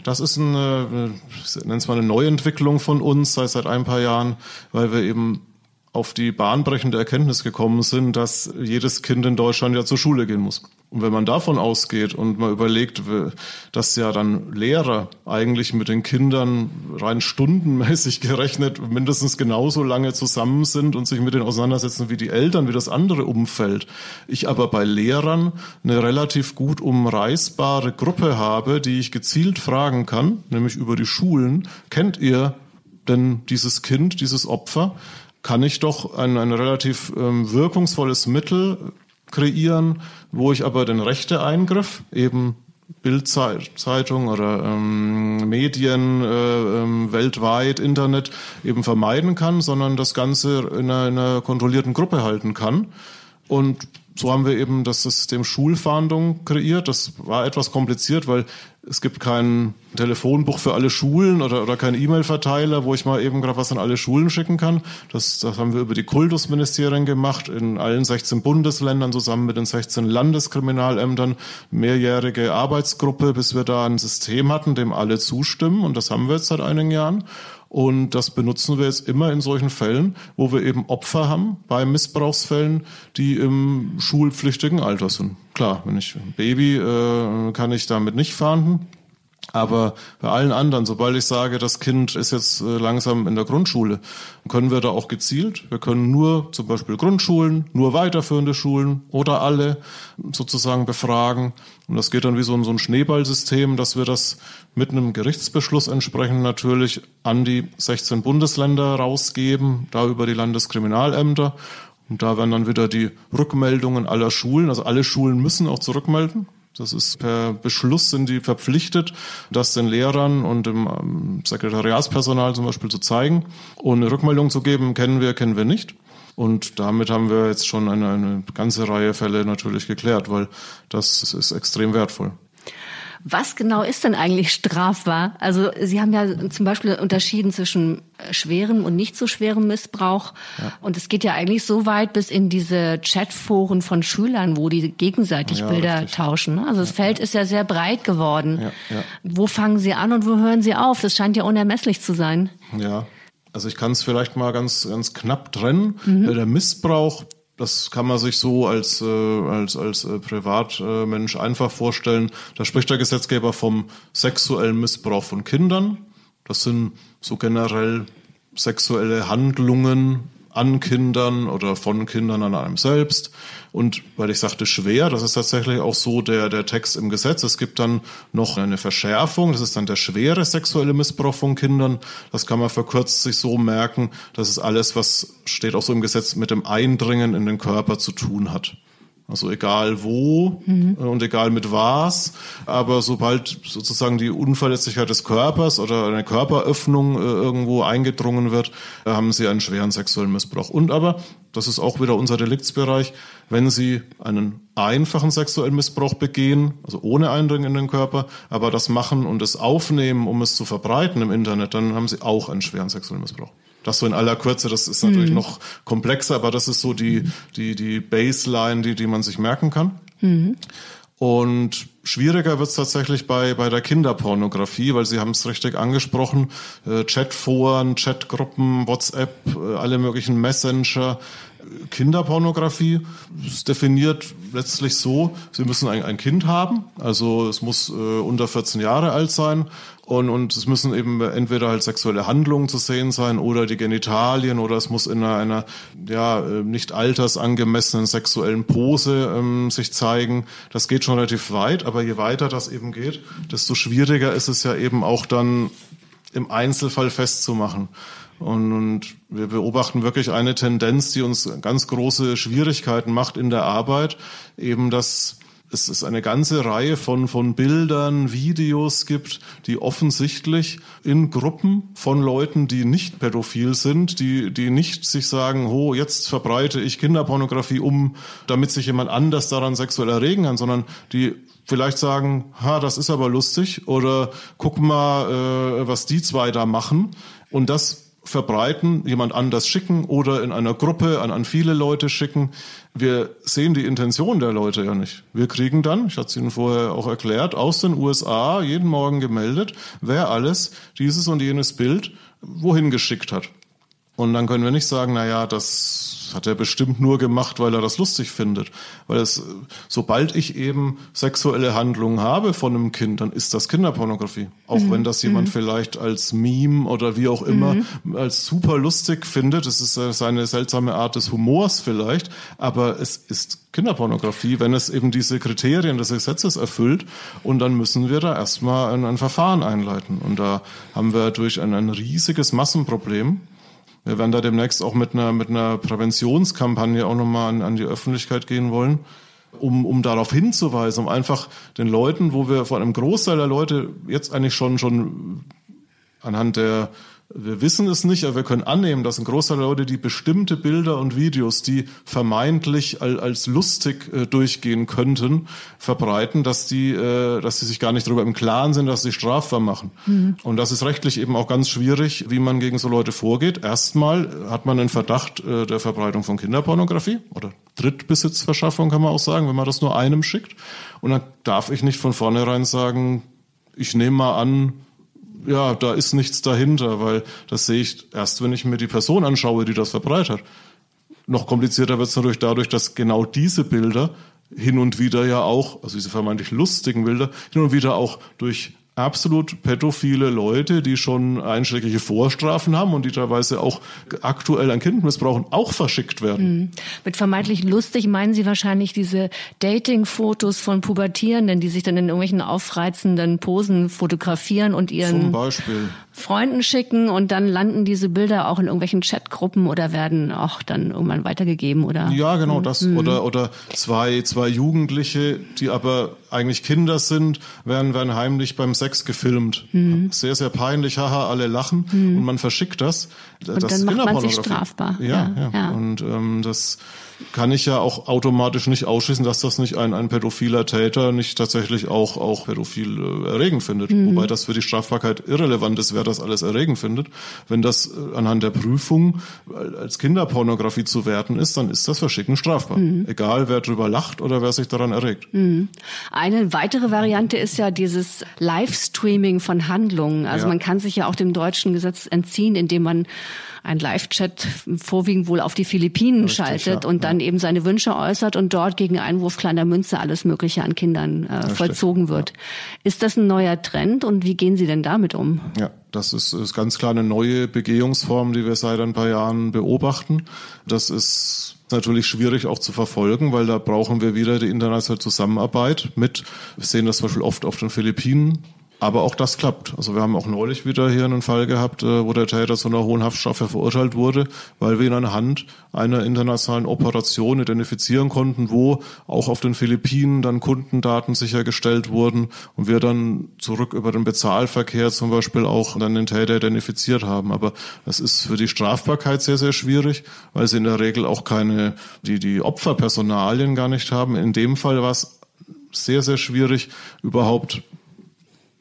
Das ist eine, ich nenne es mal eine Neuentwicklung von uns seit, seit ein paar Jahren, weil wir eben auf die bahnbrechende Erkenntnis gekommen sind, dass jedes Kind in Deutschland ja zur Schule gehen muss. Und wenn man davon ausgeht und mal überlegt, dass ja dann Lehrer eigentlich mit den Kindern rein stundenmäßig gerechnet mindestens genauso lange zusammen sind und sich mit denen auseinandersetzen wie die Eltern, wie das andere Umfeld. Ich aber bei Lehrern eine relativ gut umreißbare Gruppe habe, die ich gezielt fragen kann, nämlich über die Schulen. Kennt ihr denn dieses Kind, dieses Opfer? Kann ich doch ein, ein relativ ähm, wirkungsvolles Mittel kreieren, wo ich aber den Rechteeingriff eben Bildzeitung oder ähm, Medien äh, ähm, weltweit, Internet eben vermeiden kann, sondern das Ganze in einer, in einer kontrollierten Gruppe halten kann. Und so haben wir eben das System Schulfahndung kreiert. Das war etwas kompliziert, weil es gibt kein Telefonbuch für alle Schulen oder, oder kein E-Mail-Verteiler, wo ich mal eben gerade was an alle Schulen schicken kann. Das, das haben wir über die Kultusministerien gemacht, in allen 16 Bundesländern zusammen mit den 16 Landeskriminalämtern, mehrjährige Arbeitsgruppe, bis wir da ein System hatten, dem alle zustimmen. Und das haben wir jetzt seit einigen Jahren. Und das benutzen wir jetzt immer in solchen Fällen, wo wir eben Opfer haben bei Missbrauchsfällen, die im schulpflichtigen Alter sind. Klar, wenn ich ein Baby äh, kann ich damit nicht fahnden. Aber bei allen anderen, sobald ich sage, das Kind ist jetzt äh, langsam in der Grundschule, können wir da auch gezielt. Wir können nur zum Beispiel Grundschulen, nur weiterführende Schulen oder alle sozusagen befragen. Und das geht dann wie so ein, so ein Schneeballsystem, dass wir das mit einem Gerichtsbeschluss entsprechend natürlich an die 16 Bundesländer rausgeben, da über die Landeskriminalämter. Und da werden dann wieder die Rückmeldungen aller Schulen, also alle Schulen müssen auch zurückmelden. Das ist per Beschluss sind die verpflichtet, das den Lehrern und dem ähm, Sekretariatspersonal zum Beispiel zu zeigen und eine Rückmeldung zu geben, kennen wir, kennen wir nicht. Und damit haben wir jetzt schon eine, eine ganze Reihe Fälle natürlich geklärt, weil das ist extrem wertvoll. Was genau ist denn eigentlich strafbar? Also Sie haben ja zum Beispiel unterschieden zwischen äh, schwerem und nicht so schwerem Missbrauch. Ja. Und es geht ja eigentlich so weit bis in diese Chatforen von Schülern, wo die gegenseitig ja, Bilder richtig. tauschen. Ne? Also das Feld ist ja sehr breit geworden. Wo fangen Sie an und wo hören Sie auf? Das scheint ja unermesslich zu sein. Ja, also ich kann es vielleicht mal ganz, ganz knapp trennen. Mhm. Der Missbrauch das kann man sich so als, äh, als, als äh, Privatmensch einfach vorstellen. Da spricht der Gesetzgeber vom sexuellen Missbrauch von Kindern. Das sind so generell sexuelle Handlungen an Kindern oder von Kindern an einem selbst. Und weil ich sagte schwer, das ist tatsächlich auch so der, der Text im Gesetz. Es gibt dann noch eine Verschärfung, das ist dann der schwere sexuelle Missbrauch von Kindern. Das kann man verkürzt sich so merken, das ist alles, was steht auch so im Gesetz mit dem Eindringen in den Körper zu tun hat. Also egal wo mhm. und egal mit was, aber sobald sozusagen die Unverletzlichkeit des Körpers oder eine Körperöffnung äh, irgendwo eingedrungen wird, äh, haben sie einen schweren sexuellen Missbrauch. Und aber, das ist auch wieder unser Deliktsbereich, wenn sie einen einfachen sexuellen Missbrauch begehen, also ohne Eindringen in den Körper, aber das machen und es aufnehmen, um es zu verbreiten im Internet, dann haben sie auch einen schweren sexuellen Missbrauch. Das so in aller Kürze, das ist natürlich mhm. noch komplexer, aber das ist so die, die, die Baseline, die, die man sich merken kann. Mhm. Und schwieriger wird es tatsächlich bei, bei der Kinderpornografie, weil Sie haben es richtig angesprochen, äh, Chatforen, Chatgruppen, WhatsApp, äh, alle möglichen Messenger, Kinderpornografie ist definiert letztlich so, Sie müssen ein, ein Kind haben, also es muss äh, unter 14 Jahre alt sein und, und es müssen eben entweder halt sexuelle Handlungen zu sehen sein oder die Genitalien oder es muss in einer, einer ja, äh, nicht altersangemessenen sexuellen Pose ähm, sich zeigen. Das geht schon relativ weit, aber je weiter das eben geht, desto schwieriger ist es ja eben auch dann im Einzelfall festzumachen. Und, und wir beobachten wirklich eine Tendenz, die uns ganz große Schwierigkeiten macht in der Arbeit, eben dass es ist eine ganze Reihe von, von Bildern, Videos gibt, die offensichtlich in Gruppen von Leuten, die nicht pädophil sind, die, die nicht sich sagen, oh, jetzt verbreite ich Kinderpornografie um, damit sich jemand anders daran sexuell erregen kann, sondern die vielleicht sagen, ha, das ist aber lustig oder guck mal, äh, was die zwei da machen. Und das verbreiten, jemand anders schicken oder in einer Gruppe an, an viele Leute schicken. Wir sehen die Intention der Leute ja nicht. Wir kriegen dann, ich hatte es Ihnen vorher auch erklärt, aus den USA jeden Morgen gemeldet, wer alles dieses und jenes Bild wohin geschickt hat. Und dann können wir nicht sagen, na ja, das hat er bestimmt nur gemacht, weil er das lustig findet. Weil es, sobald ich eben sexuelle Handlungen habe von einem Kind, dann ist das Kinderpornografie. Auch mhm. wenn das jemand mhm. vielleicht als Meme oder wie auch immer mhm. als super lustig findet. Das ist seine seltsame Art des Humors vielleicht. Aber es ist Kinderpornografie, wenn es eben diese Kriterien des Gesetzes erfüllt. Und dann müssen wir da erstmal ein, ein Verfahren einleiten. Und da haben wir durch ein, ein riesiges Massenproblem wir werden da demnächst auch mit einer, mit einer Präventionskampagne auch nochmal an, an die Öffentlichkeit gehen wollen, um, um darauf hinzuweisen, um einfach den Leuten, wo wir von einem Großteil der Leute jetzt eigentlich schon, schon anhand der wir wissen es nicht, aber wir können annehmen, dass ein Großteil der Leute die bestimmte Bilder und Videos, die vermeintlich als lustig äh, durchgehen könnten, verbreiten, dass die, äh, dass sie sich gar nicht darüber im Klaren sind, dass sie strafbar machen. Mhm. Und das ist rechtlich eben auch ganz schwierig, wie man gegen so Leute vorgeht. Erstmal hat man einen Verdacht äh, der Verbreitung von Kinderpornografie oder Drittbesitzverschaffung kann man auch sagen, wenn man das nur einem schickt. Und dann darf ich nicht von vornherein sagen, ich nehme mal an, ja, da ist nichts dahinter, weil das sehe ich erst, wenn ich mir die Person anschaue, die das verbreitet. Noch komplizierter wird es natürlich dadurch, dass genau diese Bilder hin und wieder ja auch, also diese vermeintlich lustigen Bilder, hin und wieder auch durch absolut pädophile Leute, die schon einschlägige Vorstrafen haben und die teilweise auch aktuell an Kind missbrauchen, auch verschickt werden. Mhm. Mit vermeintlich lustig meinen Sie wahrscheinlich diese Dating-Fotos von Pubertierenden, die sich dann in irgendwelchen aufreizenden Posen fotografieren und ihren Freunden schicken und dann landen diese Bilder auch in irgendwelchen Chatgruppen oder werden auch dann irgendwann weitergegeben oder? Ja, genau, das. Mhm. Oder, oder zwei, zwei Jugendliche, die aber eigentlich Kinder sind, werden, werden heimlich beim Sex gefilmt. Mhm. Sehr, sehr peinlich, haha, alle lachen mhm. und man verschickt das. Und das dann macht man sich strafbar. Ja, ja. ja. ja. Und ähm, das kann ich ja auch automatisch nicht ausschließen, dass das nicht ein, ein pädophiler Täter nicht tatsächlich auch, auch pädophil äh, erregend findet. Mhm. Wobei das für die Strafbarkeit irrelevant ist, wer das alles erregend findet. Wenn das äh, anhand der Prüfung als Kinderpornografie zu werten ist, dann ist das Verschicken strafbar. Mhm. Egal, wer drüber lacht oder wer sich daran erregt. Mhm. Eine weitere Variante ist ja dieses Livestreaming von Handlungen. Also ja. man kann sich ja auch dem deutschen Gesetz entziehen, indem man ein Live-Chat vorwiegend wohl auf die Philippinen Richtig, schaltet ja, und dann ja. eben seine Wünsche äußert und dort gegen Einwurf kleiner Münze alles Mögliche an Kindern äh, vollzogen wird. Ja. Ist das ein neuer Trend und wie gehen Sie denn damit um? Ja, das ist, ist ganz klar eine neue Begehungsform, die wir seit ein paar Jahren beobachten. Das ist natürlich schwierig auch zu verfolgen, weil da brauchen wir wieder die internationale Zusammenarbeit mit. Wir sehen das zum Beispiel oft auf den Philippinen, aber auch das klappt. Also wir haben auch neulich wieder hier einen Fall gehabt, äh, wo der Täter zu einer hohen Haftstrafe verurteilt wurde, weil wir ihn anhand einer internationalen Operation identifizieren konnten, wo auch auf den Philippinen dann Kundendaten sichergestellt wurden und wir dann zurück über den Bezahlverkehr zum Beispiel auch dann den Täter identifiziert haben. Aber es ist für die Strafbarkeit sehr, sehr schwierig, weil sie in der Regel auch keine, die, die Opferpersonalien gar nicht haben. In dem Fall war es sehr, sehr schwierig, überhaupt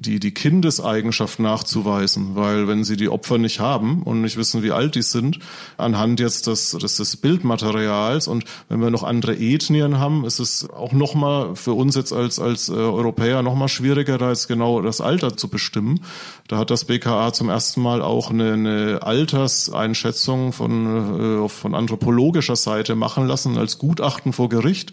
die, die Kindeseigenschaft nachzuweisen, weil wenn sie die Opfer nicht haben und nicht wissen, wie alt die sind, anhand jetzt des, des, des Bildmaterials und wenn wir noch andere Ethnien haben, ist es auch nochmal für uns jetzt als, als äh, Europäer nochmal schwieriger, da jetzt genau das Alter zu bestimmen. Da hat das BKA zum ersten Mal auch eine, eine Alterseinschätzung von, äh, von anthropologischer Seite machen lassen als Gutachten vor Gericht.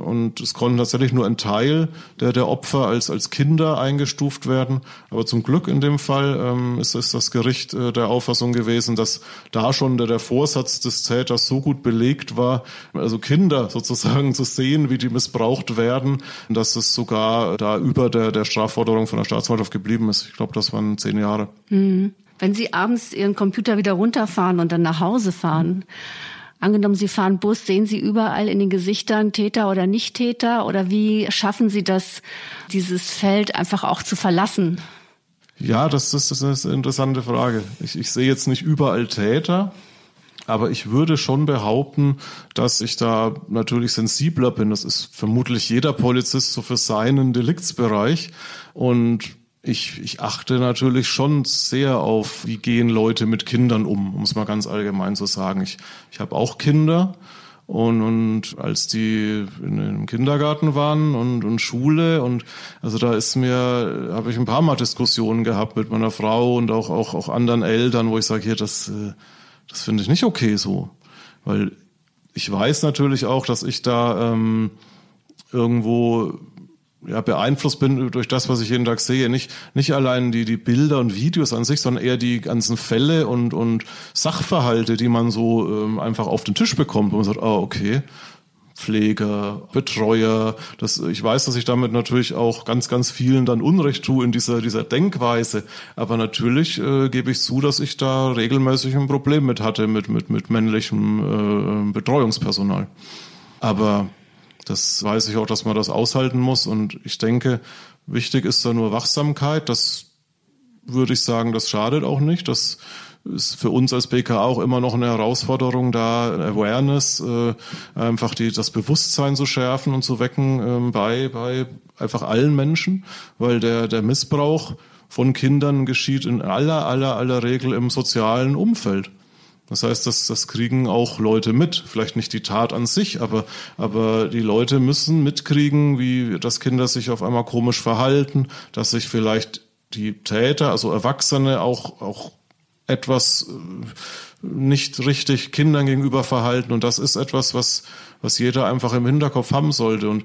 Und es konnten tatsächlich nur ein Teil der, der Opfer als, als Kinder eingestuft werden. Aber zum Glück in dem Fall ähm, ist, ist das Gericht äh, der Auffassung gewesen, dass da schon der, der Vorsatz des Täters so gut belegt war, also Kinder sozusagen zu sehen, wie die missbraucht werden, dass es sogar da über der, der Strafforderung von der Staatsanwaltschaft geblieben ist. Ich glaube, das waren zehn Jahre. Mhm. Wenn Sie abends Ihren Computer wieder runterfahren und dann nach Hause fahren, Angenommen, Sie fahren Bus, sehen Sie überall in den Gesichtern Täter oder Nicht-Täter? Oder wie schaffen Sie das, dieses Feld einfach auch zu verlassen? Ja, das ist, das ist eine interessante Frage. Ich, ich sehe jetzt nicht überall Täter, aber ich würde schon behaupten, dass ich da natürlich sensibler bin. Das ist vermutlich jeder Polizist so für seinen Deliktsbereich. Und ich, ich achte natürlich schon sehr auf, wie gehen Leute mit Kindern um, um es mal ganz allgemein zu sagen. Ich, ich habe auch Kinder und, und als die in, im Kindergarten waren und, und Schule und also da ist mir, habe ich ein paar Mal Diskussionen gehabt mit meiner Frau und auch, auch, auch anderen Eltern, wo ich sage, hier, das, äh, das finde ich nicht okay so. Weil ich weiß natürlich auch, dass ich da ähm, irgendwo ja, beeinflusst bin durch das, was ich jeden Tag sehe. Nicht, nicht allein die, die Bilder und Videos an sich, sondern eher die ganzen Fälle und, und Sachverhalte, die man so ähm, einfach auf den Tisch bekommt, wo man sagt, ah, okay, Pfleger, Betreuer. Das, ich weiß, dass ich damit natürlich auch ganz, ganz vielen dann Unrecht tue in dieser, dieser Denkweise. Aber natürlich äh, gebe ich zu, dass ich da regelmäßig ein Problem mit hatte, mit, mit, mit männlichem äh, Betreuungspersonal. Aber das weiß ich auch, dass man das aushalten muss. Und ich denke, wichtig ist da nur Wachsamkeit. Das würde ich sagen, das schadet auch nicht. Das ist für uns als BKA auch immer noch eine Herausforderung, da Awareness, äh, einfach die, das Bewusstsein zu schärfen und zu wecken äh, bei, bei einfach allen Menschen, weil der, der Missbrauch von Kindern geschieht in aller, aller, aller Regel im sozialen Umfeld. Das heißt, das, das kriegen auch Leute mit. Vielleicht nicht die Tat an sich, aber, aber die Leute müssen mitkriegen, wie das Kinder sich auf einmal komisch verhalten, dass sich vielleicht die Täter, also Erwachsene, auch, auch etwas äh, nicht richtig Kindern gegenüber verhalten. Und das ist etwas, was, was jeder einfach im Hinterkopf haben sollte. Und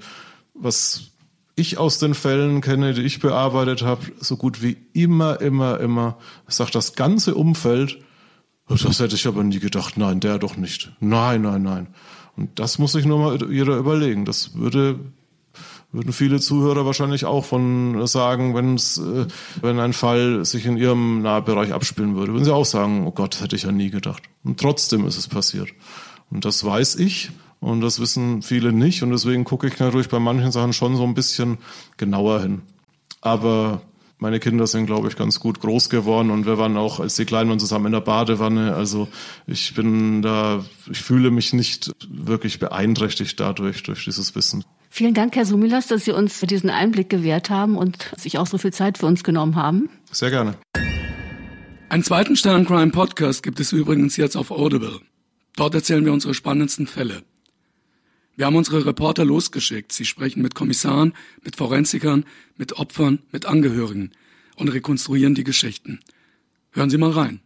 was ich aus den Fällen kenne, die ich bearbeitet habe, so gut wie immer, immer, immer, sagt das ganze Umfeld, das hätte ich aber nie gedacht. Nein, der doch nicht. Nein, nein, nein. Und das muss sich nur mal jeder überlegen. Das würde würden viele Zuhörer wahrscheinlich auch von sagen, wenn es, äh, wenn ein Fall sich in ihrem Nahbereich abspielen würde, würden sie auch sagen, oh Gott, hätte ich ja nie gedacht. Und trotzdem ist es passiert. Und das weiß ich und das wissen viele nicht und deswegen gucke ich natürlich bei manchen Sachen schon so ein bisschen genauer hin. Aber meine Kinder sind, glaube ich, ganz gut groß geworden und wir waren auch, als die Kleinen waren, zusammen in der Badewanne. Also ich bin da, ich fühle mich nicht wirklich beeinträchtigt dadurch, durch dieses Wissen. Vielen Dank, Herr Sumilas, dass Sie uns diesen Einblick gewährt haben und sich auch so viel Zeit für uns genommen haben. Sehr gerne. Einen zweiten Stern Crime Podcast gibt es übrigens jetzt auf Audible. Dort erzählen wir unsere spannendsten Fälle. Wir haben unsere Reporter losgeschickt. Sie sprechen mit Kommissaren, mit Forensikern, mit Opfern, mit Angehörigen und rekonstruieren die Geschichten. Hören Sie mal rein.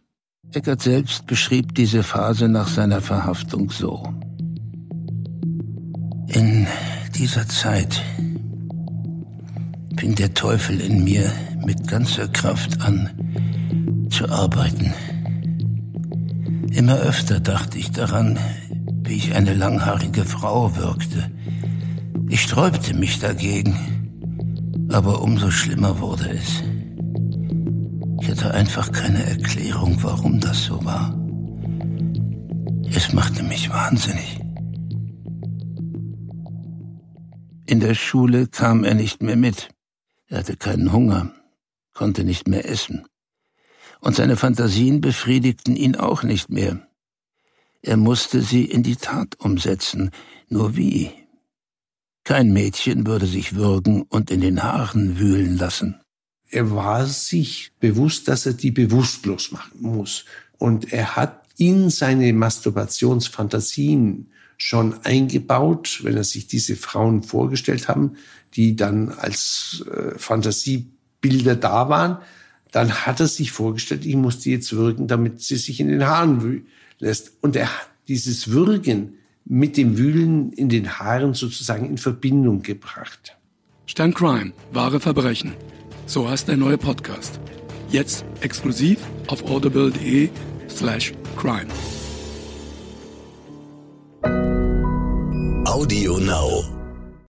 Eckert selbst beschrieb diese Phase nach seiner Verhaftung so. In dieser Zeit fing der Teufel in mir mit ganzer Kraft an zu arbeiten. Immer öfter dachte ich daran, wie ich eine langhaarige Frau wirkte. Ich sträubte mich dagegen, aber umso schlimmer wurde es. Ich hatte einfach keine Erklärung, warum das so war. Es machte mich wahnsinnig. In der Schule kam er nicht mehr mit. Er hatte keinen Hunger, konnte nicht mehr essen. Und seine Fantasien befriedigten ihn auch nicht mehr. Er musste sie in die Tat umsetzen. Nur wie? Kein Mädchen würde sich würgen und in den Haaren wühlen lassen. Er war sich bewusst, dass er die bewusstlos machen muss. Und er hat in seine Masturbationsfantasien schon eingebaut, wenn er sich diese Frauen vorgestellt haben, die dann als äh, Fantasiebilder da waren, dann hat er sich vorgestellt, ich muss die jetzt würgen, damit sie sich in den Haaren lässt. Und er hat dieses Würgen mit dem Wühlen in den Haaren sozusagen in Verbindung gebracht. Stern Crime, wahre Verbrechen. So heißt der neue Podcast. Jetzt exklusiv auf audible.de slash crime. Audio Now.